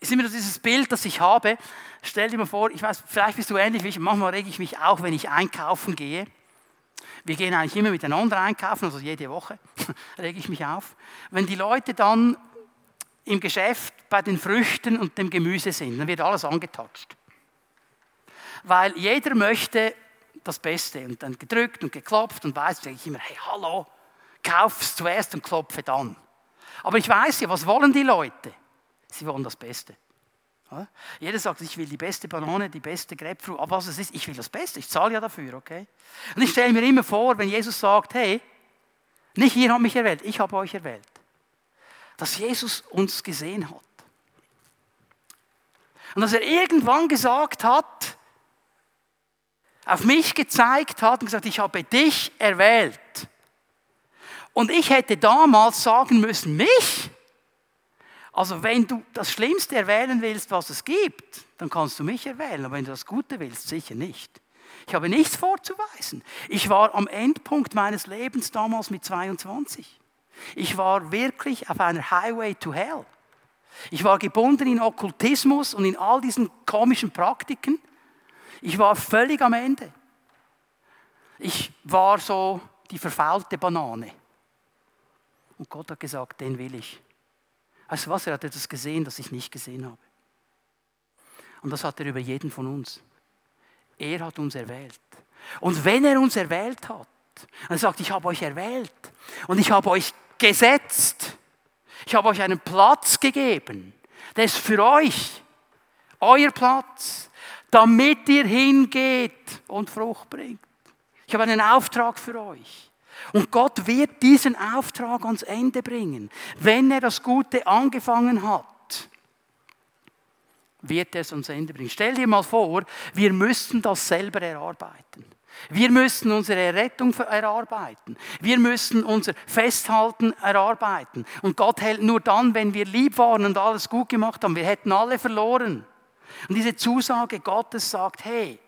ist immer dieses Bild, das ich habe. Stell dir mal vor, ich weiß, vielleicht bist du ähnlich wie ich. Manchmal rege ich mich auch, wenn ich einkaufen gehe. Wir gehen eigentlich immer miteinander einkaufen, also jede Woche rege ich mich auf. Wenn die Leute dann im Geschäft bei den Früchten und dem Gemüse sind, dann wird alles angetatscht. Weil jeder möchte das Beste und dann gedrückt und geklopft und weiß, sage ich immer, hey, hallo, kauf's zuerst und klopfe dann. Aber ich weiß ja, was wollen die Leute? Sie wollen das Beste. Jeder sagt, ich will die beste Banane, die beste Grapefruit, aber was es ist, ich will das Beste, ich zahle ja dafür, okay? Und ich stelle mir immer vor, wenn Jesus sagt, hey, nicht ihr habt mich erwählt, ich habe euch erwählt. Dass Jesus uns gesehen hat. Und dass er irgendwann gesagt hat, auf mich gezeigt hat und gesagt, ich habe dich erwählt. Und ich hätte damals sagen müssen, mich? Also wenn du das Schlimmste erwählen willst, was es gibt, dann kannst du mich erwählen. Aber wenn du das Gute willst, sicher nicht. Ich habe nichts vorzuweisen. Ich war am Endpunkt meines Lebens damals mit 22. Ich war wirklich auf einer Highway to Hell. Ich war gebunden in Okkultismus und in all diesen komischen Praktiken. Ich war völlig am Ende. Ich war so die verfaulte Banane. Und Gott hat gesagt, den will ich. Weißt was? Er hat etwas gesehen, das ich nicht gesehen habe. Und das hat er über jeden von uns. Er hat uns erwählt. Und wenn er uns erwählt hat, er sagt, ich habe euch erwählt und ich habe euch gesetzt, ich habe euch einen Platz gegeben, der ist für euch, euer Platz, damit ihr hingeht und Frucht bringt. Ich habe einen Auftrag für euch. Und Gott wird diesen Auftrag ans Ende bringen. Wenn er das Gute angefangen hat, wird er es ans Ende bringen. Stell dir mal vor, wir müssten das selber erarbeiten. Wir müssen unsere Rettung erarbeiten. Wir müssen unser Festhalten erarbeiten. Und Gott hält nur dann, wenn wir lieb waren und alles gut gemacht haben. Wir hätten alle verloren. Und diese Zusage Gottes sagt, hey,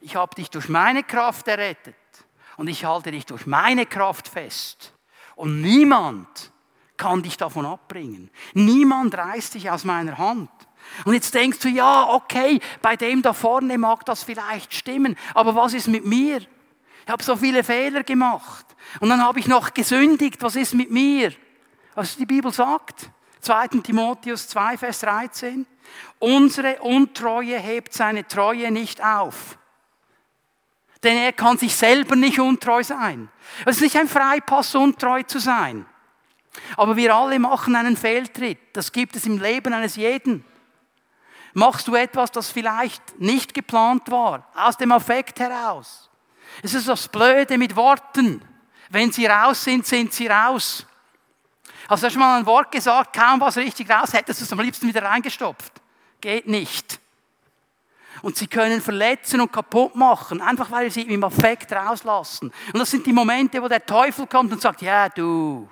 ich habe dich durch meine Kraft errettet und ich halte dich durch meine Kraft fest. Und niemand kann dich davon abbringen. Niemand reißt dich aus meiner Hand. Und jetzt denkst du, ja, okay, bei dem da vorne mag das vielleicht stimmen, aber was ist mit mir? Ich habe so viele Fehler gemacht und dann habe ich noch gesündigt, was ist mit mir? Was die Bibel sagt, 2. Timotheus 2, Vers 13, unsere Untreue hebt seine Treue nicht auf. Denn er kann sich selber nicht untreu sein. Es ist nicht ein Freipass, untreu zu sein. Aber wir alle machen einen Fehltritt. Das gibt es im Leben eines jeden. Machst du etwas, das vielleicht nicht geplant war, aus dem Affekt heraus? Es ist das Blöde mit Worten. Wenn sie raus sind, sind sie raus. Hast du schon mal ein Wort gesagt, kaum was richtig raus, hättest du es am liebsten wieder reingestopft. Geht nicht. Und sie können verletzen und kaputt machen, einfach weil sie im Affekt rauslassen. Und das sind die Momente, wo der Teufel kommt und sagt, ja du,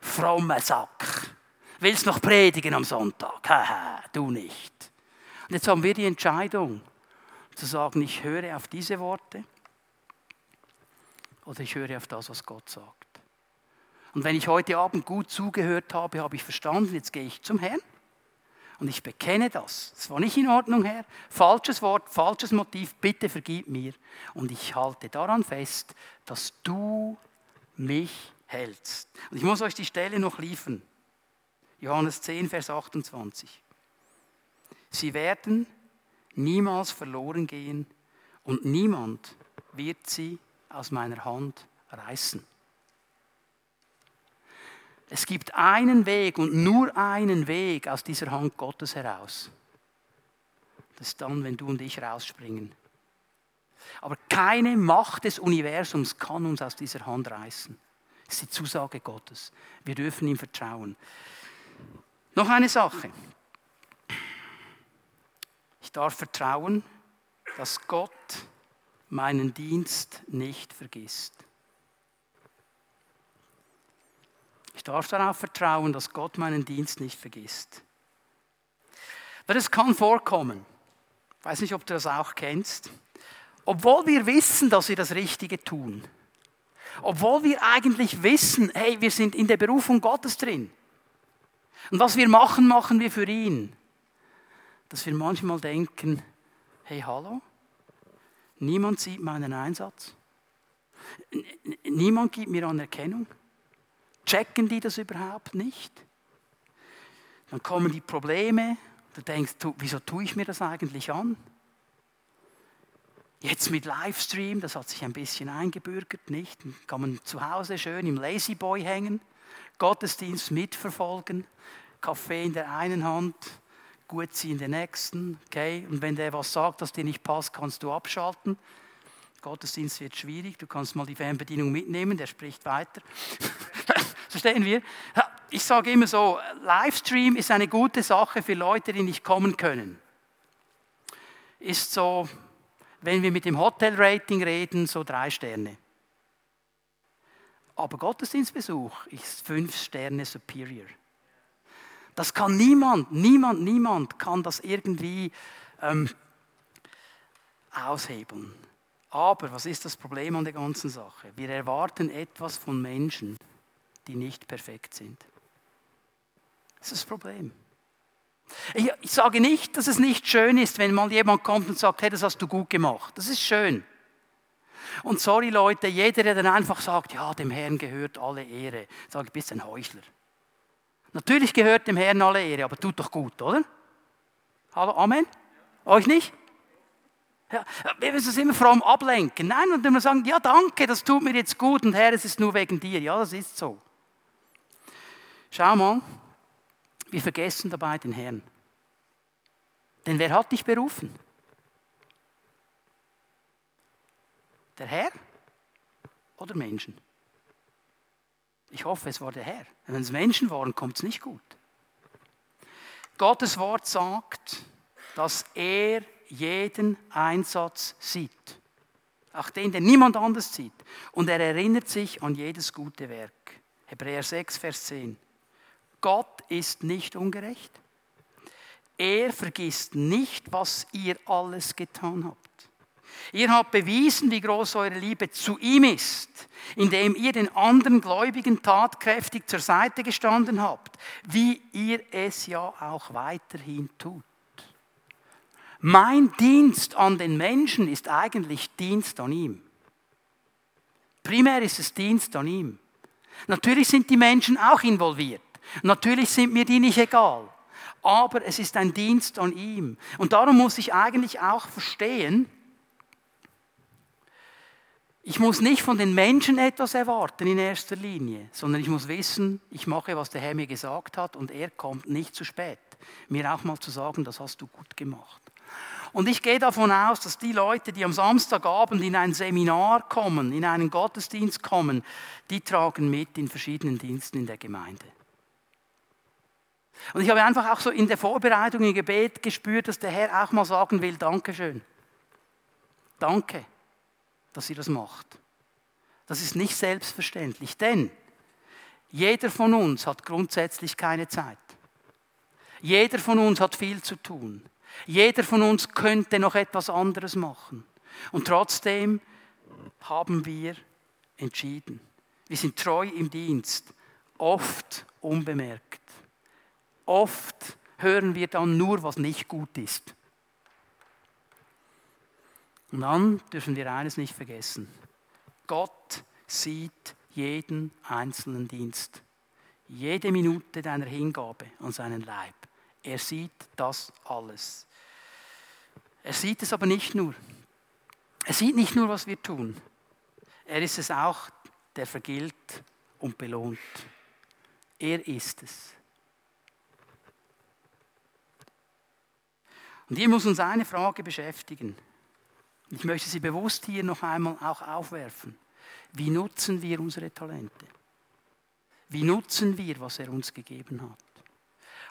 frommer Sack, willst noch predigen am Sonntag? Haha, du nicht. Und jetzt haben wir die Entscheidung zu sagen, ich höre auf diese Worte oder ich höre auf das, was Gott sagt. Und wenn ich heute Abend gut zugehört habe, habe ich verstanden, jetzt gehe ich zum Herrn und ich bekenne das. Das war nicht in Ordnung, Herr. Falsches Wort, falsches Motiv, bitte vergib mir. Und ich halte daran fest, dass du mich hältst. Und ich muss euch die Stelle noch liefern. Johannes 10, Vers 28. Sie werden niemals verloren gehen und niemand wird sie aus meiner Hand reißen. Es gibt einen Weg und nur einen Weg aus dieser Hand Gottes heraus. Das ist dann, wenn du und ich rausspringen. Aber keine Macht des Universums kann uns aus dieser Hand reißen. Das ist die Zusage Gottes. Wir dürfen ihm vertrauen. Noch eine Sache. Ich darf vertrauen, dass Gott meinen Dienst nicht vergisst. Ich darf darauf vertrauen, dass Gott meinen Dienst nicht vergisst. Weil es kann vorkommen, ich weiß nicht, ob du das auch kennst, obwohl wir wissen, dass wir das Richtige tun, obwohl wir eigentlich wissen, hey, wir sind in der Berufung Gottes drin. Und was wir machen, machen wir für ihn. Dass wir manchmal denken, hey hallo, niemand sieht meinen Einsatz, niemand gibt mir Anerkennung, checken die das überhaupt nicht? Dann kommen die Probleme, du denkst, wieso tue ich mir das eigentlich an? Jetzt mit Livestream, das hat sich ein bisschen eingebürgert, nicht? Dann kann man zu Hause schön im Lazy Boy hängen, Gottesdienst mitverfolgen, Kaffee in der einen Hand, gut sie in den nächsten, okay? Und wenn der was sagt, das dir nicht passt, kannst du abschalten. Gottesdienst wird schwierig, du kannst mal die Fernbedienung mitnehmen, der spricht weiter. Verstehen wir? Ich sage immer so, Livestream ist eine gute Sache für Leute, die nicht kommen können. Ist so, wenn wir mit dem Hotel-Rating reden, so drei Sterne. Aber Gottesdienstbesuch ist fünf Sterne superior. Das kann niemand, niemand, niemand kann das irgendwie ähm, aushebeln. Aber was ist das Problem an der ganzen Sache? Wir erwarten etwas von Menschen, die nicht perfekt sind. Das ist das Problem. Ich, sage nicht, dass es nicht schön ist, wenn mal jemand kommt und sagt, hey, das hast du gut gemacht. Das ist schön. Und sorry Leute, jeder, der dann einfach sagt, ja, dem Herrn gehört alle Ehre, sage ich, bist ein Heuchler. Natürlich gehört dem Herrn alle Ehre, aber tut doch gut, oder? Hallo, Amen? Euch nicht? Ja, wir müssen es immer fromm ablenken. Nein, und immer sagen, ja danke, das tut mir jetzt gut und Herr, es ist nur wegen dir. Ja, das ist so. Schau mal, wir vergessen dabei den Herrn. Denn wer hat dich berufen? Der Herr oder Menschen? Ich hoffe, es war der Herr. Wenn es Menschen waren, kommt es nicht gut. Gottes Wort sagt, dass er jeden Einsatz sieht. Auch den, den niemand anders sieht. Und er erinnert sich an jedes gute Werk. Hebräer 6, Vers 10. Gott ist nicht ungerecht. Er vergisst nicht, was ihr alles getan habt. Ihr habt bewiesen, wie groß eure Liebe zu ihm ist, indem ihr den anderen Gläubigen tatkräftig zur Seite gestanden habt, wie ihr es ja auch weiterhin tut. Mein Dienst an den Menschen ist eigentlich Dienst an ihm. Primär ist es Dienst an ihm. Natürlich sind die Menschen auch involviert. Natürlich sind mir die nicht egal. Aber es ist ein Dienst an ihm. Und darum muss ich eigentlich auch verstehen, ich muss nicht von den Menschen etwas erwarten in erster Linie, sondern ich muss wissen, ich mache, was der Herr mir gesagt hat und er kommt nicht zu spät, mir auch mal zu sagen, das hast du gut gemacht. Und ich gehe davon aus, dass die Leute, die am Samstagabend in ein Seminar kommen, in einen Gottesdienst kommen, die tragen mit in verschiedenen Diensten in der Gemeinde. Und ich habe einfach auch so in der Vorbereitung im Gebet gespürt, dass der Herr auch mal sagen will, Dankeschön. Danke, dass ihr das macht. Das ist nicht selbstverständlich, denn jeder von uns hat grundsätzlich keine Zeit. Jeder von uns hat viel zu tun. Jeder von uns könnte noch etwas anderes machen. Und trotzdem haben wir entschieden. Wir sind treu im Dienst, oft unbemerkt. Oft hören wir dann nur, was nicht gut ist. Und dann dürfen wir eines nicht vergessen. Gott sieht jeden einzelnen Dienst, jede Minute deiner Hingabe an seinen Leib. Er sieht das alles. Er sieht es aber nicht nur. Er sieht nicht nur, was wir tun. Er ist es auch, der vergilt und belohnt. Er ist es. Und hier muss uns eine Frage beschäftigen. Ich möchte sie bewusst hier noch einmal auch aufwerfen. Wie nutzen wir unsere Talente? Wie nutzen wir, was er uns gegeben hat?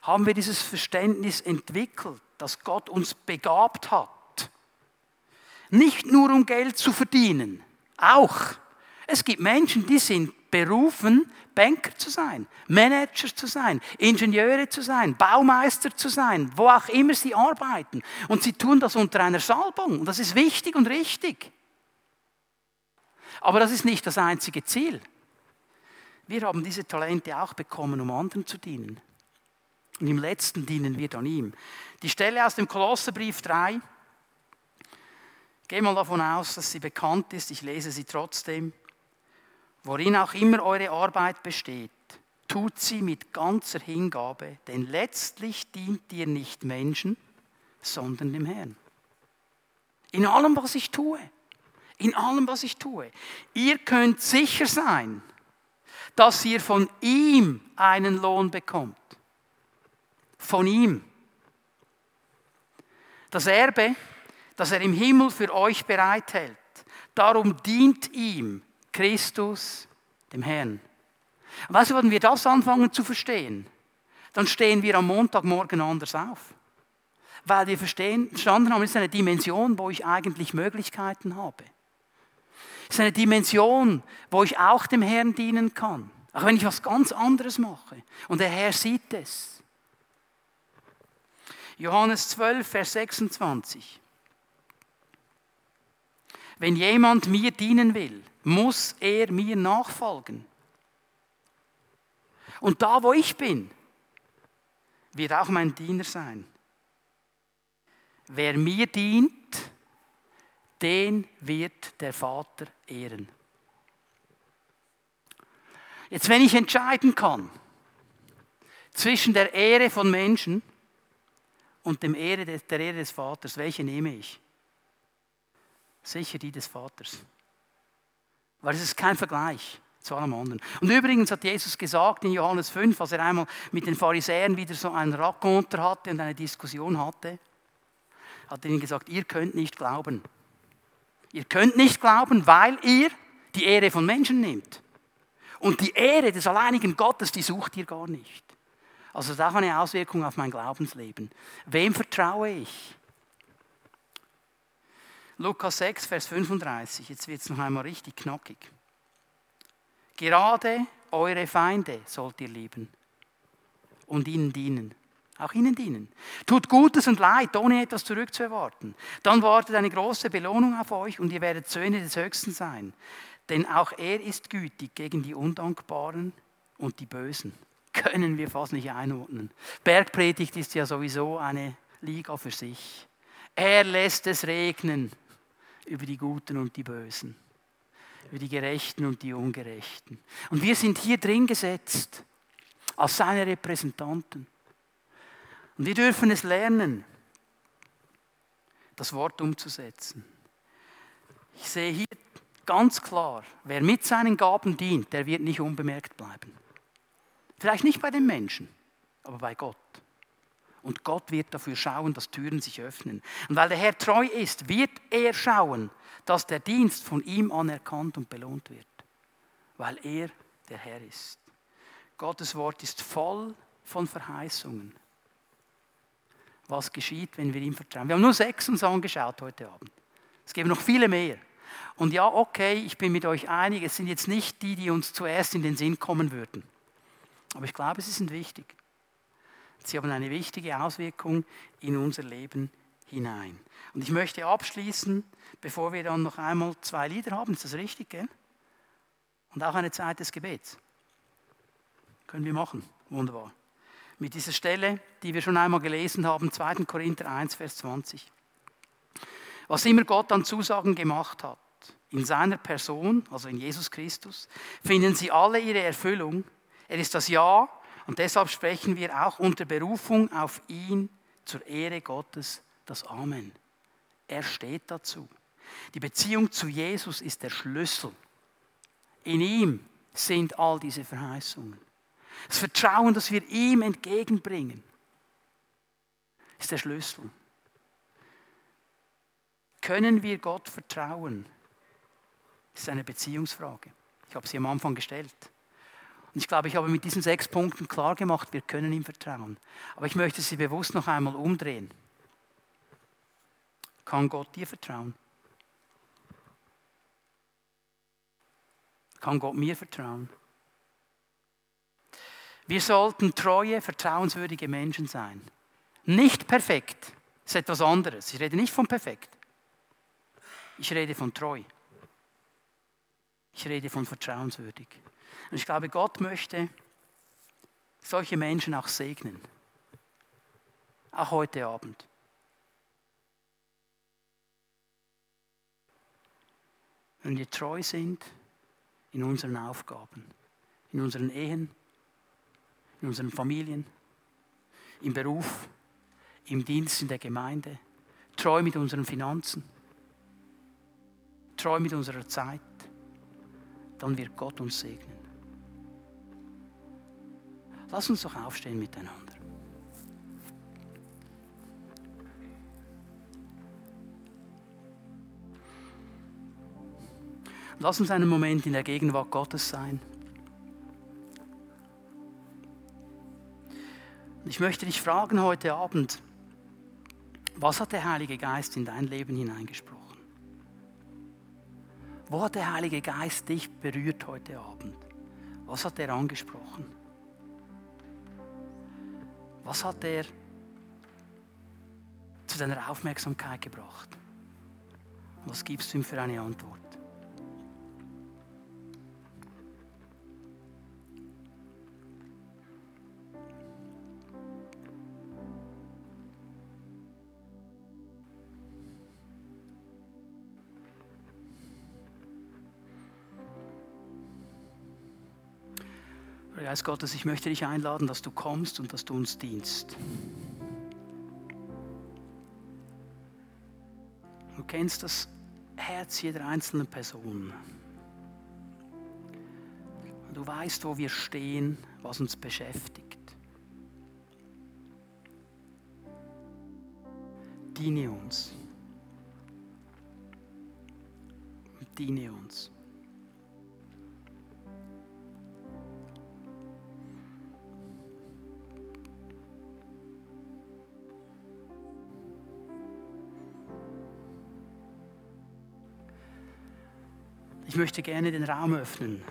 haben wir dieses Verständnis entwickelt, dass Gott uns begabt hat. Nicht nur um Geld zu verdienen, auch. Es gibt Menschen, die sind berufen, Banker zu sein, Manager zu sein, Ingenieure zu sein, Baumeister zu sein, wo auch immer sie arbeiten. Und sie tun das unter einer Salbung. Und das ist wichtig und richtig. Aber das ist nicht das einzige Ziel. Wir haben diese Talente auch bekommen, um anderen zu dienen. Und im letzten dienen wir dann ihm. Die Stelle aus dem Kolosserbrief 3, ich gehe mal davon aus, dass sie bekannt ist, ich lese sie trotzdem. Worin auch immer eure Arbeit besteht, tut sie mit ganzer Hingabe, denn letztlich dient ihr nicht Menschen, sondern dem Herrn. In allem, was ich tue, in allem, was ich tue. Ihr könnt sicher sein, dass ihr von ihm einen Lohn bekommt von ihm. Das Erbe, das er im Himmel für euch bereithält, darum dient ihm Christus, dem Herrn. Weißt du, wenn wir das anfangen zu verstehen, dann stehen wir am Montagmorgen anders auf. Weil wir verstehen, verstanden haben, es ist eine Dimension, wo ich eigentlich Möglichkeiten habe. Es ist eine Dimension, wo ich auch dem Herrn dienen kann. Auch wenn ich was ganz anderes mache. Und der Herr sieht es. Johannes 12, Vers 26. Wenn jemand mir dienen will, muss er mir nachfolgen. Und da, wo ich bin, wird auch mein Diener sein. Wer mir dient, den wird der Vater ehren. Jetzt, wenn ich entscheiden kann zwischen der Ehre von Menschen und dem Ehre der Ehre des Vaters, welche nehme ich? Sicher die des Vaters. Weil es ist kein Vergleich zu allem anderen. Und übrigens hat Jesus gesagt in Johannes 5, als er einmal mit den Pharisäern wieder so einen Raconter hatte und eine Diskussion hatte, hat er ihnen gesagt, ihr könnt nicht glauben. Ihr könnt nicht glauben, weil ihr die Ehre von Menschen nehmt. Und die Ehre des alleinigen Gottes, die sucht ihr gar nicht. Also das hat auch eine Auswirkung auf mein Glaubensleben. Wem vertraue ich? Lukas 6, Vers 35. Jetzt wird es noch einmal richtig knackig. Gerade eure Feinde sollt ihr lieben und ihnen dienen. Auch ihnen dienen. Tut Gutes und Leid, ohne etwas zurückzuerwarten. Dann wartet eine große Belohnung auf euch und ihr werdet Söhne des Höchsten sein. Denn auch er ist gütig gegen die Undankbaren und die Bösen. Können wir fast nicht einordnen. Bergpredigt ist ja sowieso eine Liga für sich. Er lässt es regnen über die Guten und die Bösen über die Gerechten und die Ungerechten. Und wir sind hier drin gesetzt als seine Repräsentanten. Und wir dürfen es lernen, das Wort umzusetzen. Ich sehe hier ganz klar, wer mit seinen Gaben dient, der wird nicht unbemerkt bleiben. Vielleicht nicht bei den Menschen, aber bei Gott. Und Gott wird dafür schauen, dass Türen sich öffnen. Und weil der Herr treu ist, wird er schauen, dass der Dienst von ihm anerkannt und belohnt wird, weil er der Herr ist. Gottes Wort ist voll von Verheißungen. Was geschieht, wenn wir ihm vertrauen? Wir haben nur sechs uns angeschaut heute Abend. Es gibt noch viele mehr. Und ja, okay, ich bin mit euch einig, es sind jetzt nicht die, die uns zuerst in den Sinn kommen würden. Aber ich glaube, sie sind wichtig. Sie haben eine wichtige Auswirkung in unser Leben hinein. Und ich möchte abschließen, bevor wir dann noch einmal zwei Lieder haben, ist das richtig, gell? Und auch eine Zeit des Gebets. Können wir machen. Wunderbar. Mit dieser Stelle, die wir schon einmal gelesen haben, 2. Korinther 1, Vers 20. Was immer Gott an Zusagen gemacht hat, in seiner Person, also in Jesus Christus, finden sie alle ihre Erfüllung. Er ist das Ja und deshalb sprechen wir auch unter Berufung auf ihn zur Ehre Gottes das Amen. Er steht dazu. Die Beziehung zu Jesus ist der Schlüssel. In ihm sind all diese Verheißungen. Das Vertrauen, das wir ihm entgegenbringen, ist der Schlüssel. Können wir Gott vertrauen? Das ist eine Beziehungsfrage. Ich habe sie am Anfang gestellt. Und ich glaube, ich habe mit diesen sechs Punkten klar gemacht, wir können ihm vertrauen. Aber ich möchte sie bewusst noch einmal umdrehen. Kann Gott dir vertrauen? Kann Gott mir vertrauen? Wir sollten treue, vertrauenswürdige Menschen sein. Nicht perfekt, ist etwas anderes. Ich rede nicht von perfekt. Ich rede von treu. Ich rede von vertrauenswürdig. Und ich glaube, Gott möchte solche Menschen auch segnen. Auch heute Abend. wenn wir treu sind in unseren Aufgaben, in unseren Ehen, in unseren Familien, im Beruf, im Dienst in der Gemeinde, treu mit unseren Finanzen, treu mit unserer Zeit, dann wird Gott uns segnen. Lass uns doch aufstehen miteinander. Lass uns einen Moment in der Gegenwart Gottes sein. Ich möchte dich fragen heute Abend, was hat der Heilige Geist in dein Leben hineingesprochen? Wo hat der Heilige Geist dich berührt heute Abend? Was hat er angesprochen? Was hat er zu deiner Aufmerksamkeit gebracht? Was gibst du ihm für eine Antwort? Geist Gottes, ich möchte dich einladen, dass du kommst und dass du uns dienst. Du kennst das Herz jeder einzelnen Person. Du weißt, wo wir stehen, was uns beschäftigt. Diene uns. Diene uns. Möchte gerne den Raum öffnen.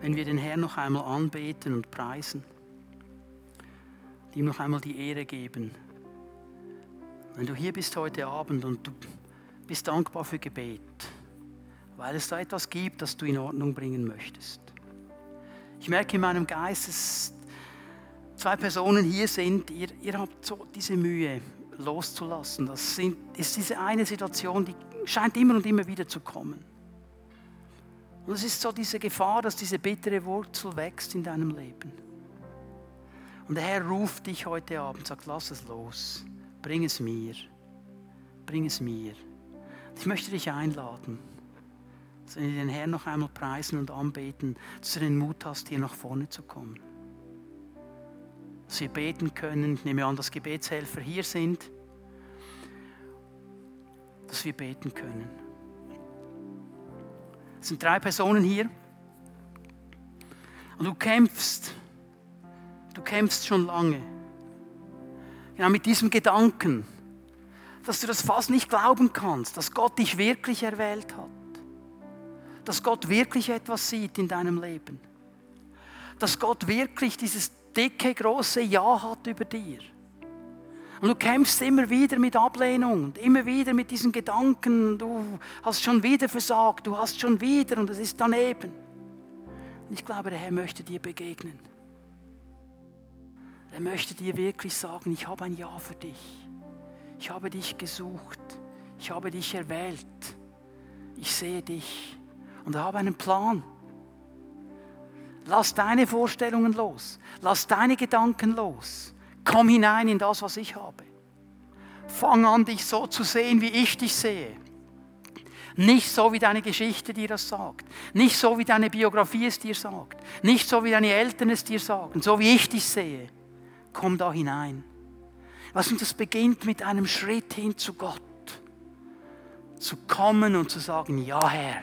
Wenn wir den Herrn noch einmal anbeten und preisen, ihm noch einmal die Ehre geben. Wenn du hier bist heute Abend und du bist dankbar für Gebet, weil es da etwas gibt, das du in Ordnung bringen möchtest. Ich merke in meinem Geist, dass zwei Personen hier sind, ihr, ihr habt so diese Mühe loszulassen. Das sind, ist diese eine Situation, die scheint immer und immer wieder zu kommen. Und es ist so diese Gefahr, dass diese bittere Wurzel wächst in deinem Leben. Und der Herr ruft dich heute Abend, sagt, lass es los, bring es mir, bring es mir. Ich möchte dich einladen, dass wir den Herrn noch einmal preisen und anbeten, dass du den Mut hast, hier nach vorne zu kommen. Dass wir beten können, ich nehme an, dass Gebetshelfer hier sind dass wir beten können. Es sind drei Personen hier. Und du kämpfst. Du kämpfst schon lange. Genau mit diesem Gedanken, dass du das fast nicht glauben kannst, dass Gott dich wirklich erwählt hat. Dass Gott wirklich etwas sieht in deinem Leben. Dass Gott wirklich dieses dicke, große Ja hat über dir. Und du kämpfst immer wieder mit Ablehnung und immer wieder mit diesen Gedanken, du hast schon wieder versagt, du hast schon wieder und es ist daneben. Und ich glaube, der Herr möchte dir begegnen. Er möchte dir wirklich sagen, ich habe ein Ja für dich. Ich habe dich gesucht. Ich habe dich erwählt. Ich sehe dich und habe einen Plan. Lass deine Vorstellungen los. Lass deine Gedanken los. Komm hinein in das, was ich habe. Fang an, dich so zu sehen, wie ich dich sehe. Nicht so, wie deine Geschichte dir das sagt. Nicht so, wie deine Biografie es dir sagt. Nicht so, wie deine Eltern es dir sagen. So, wie ich dich sehe. Komm da hinein. Was und das beginnt mit einem Schritt hin zu Gott. Zu kommen und zu sagen, ja Herr,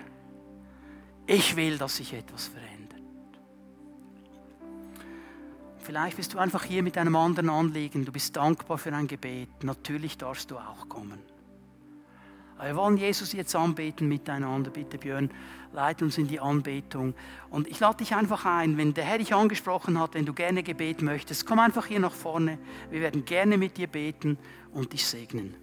ich will, dass sich etwas verändert. Vielleicht bist du einfach hier mit einem anderen Anliegen. Du bist dankbar für ein Gebet. Natürlich darfst du auch kommen. Aber wir wollen Jesus jetzt anbeten miteinander. Bitte, Björn, leite uns in die Anbetung. Und ich lade dich einfach ein, wenn der Herr dich angesprochen hat, wenn du gerne Gebet möchtest, komm einfach hier nach vorne. Wir werden gerne mit dir beten und dich segnen.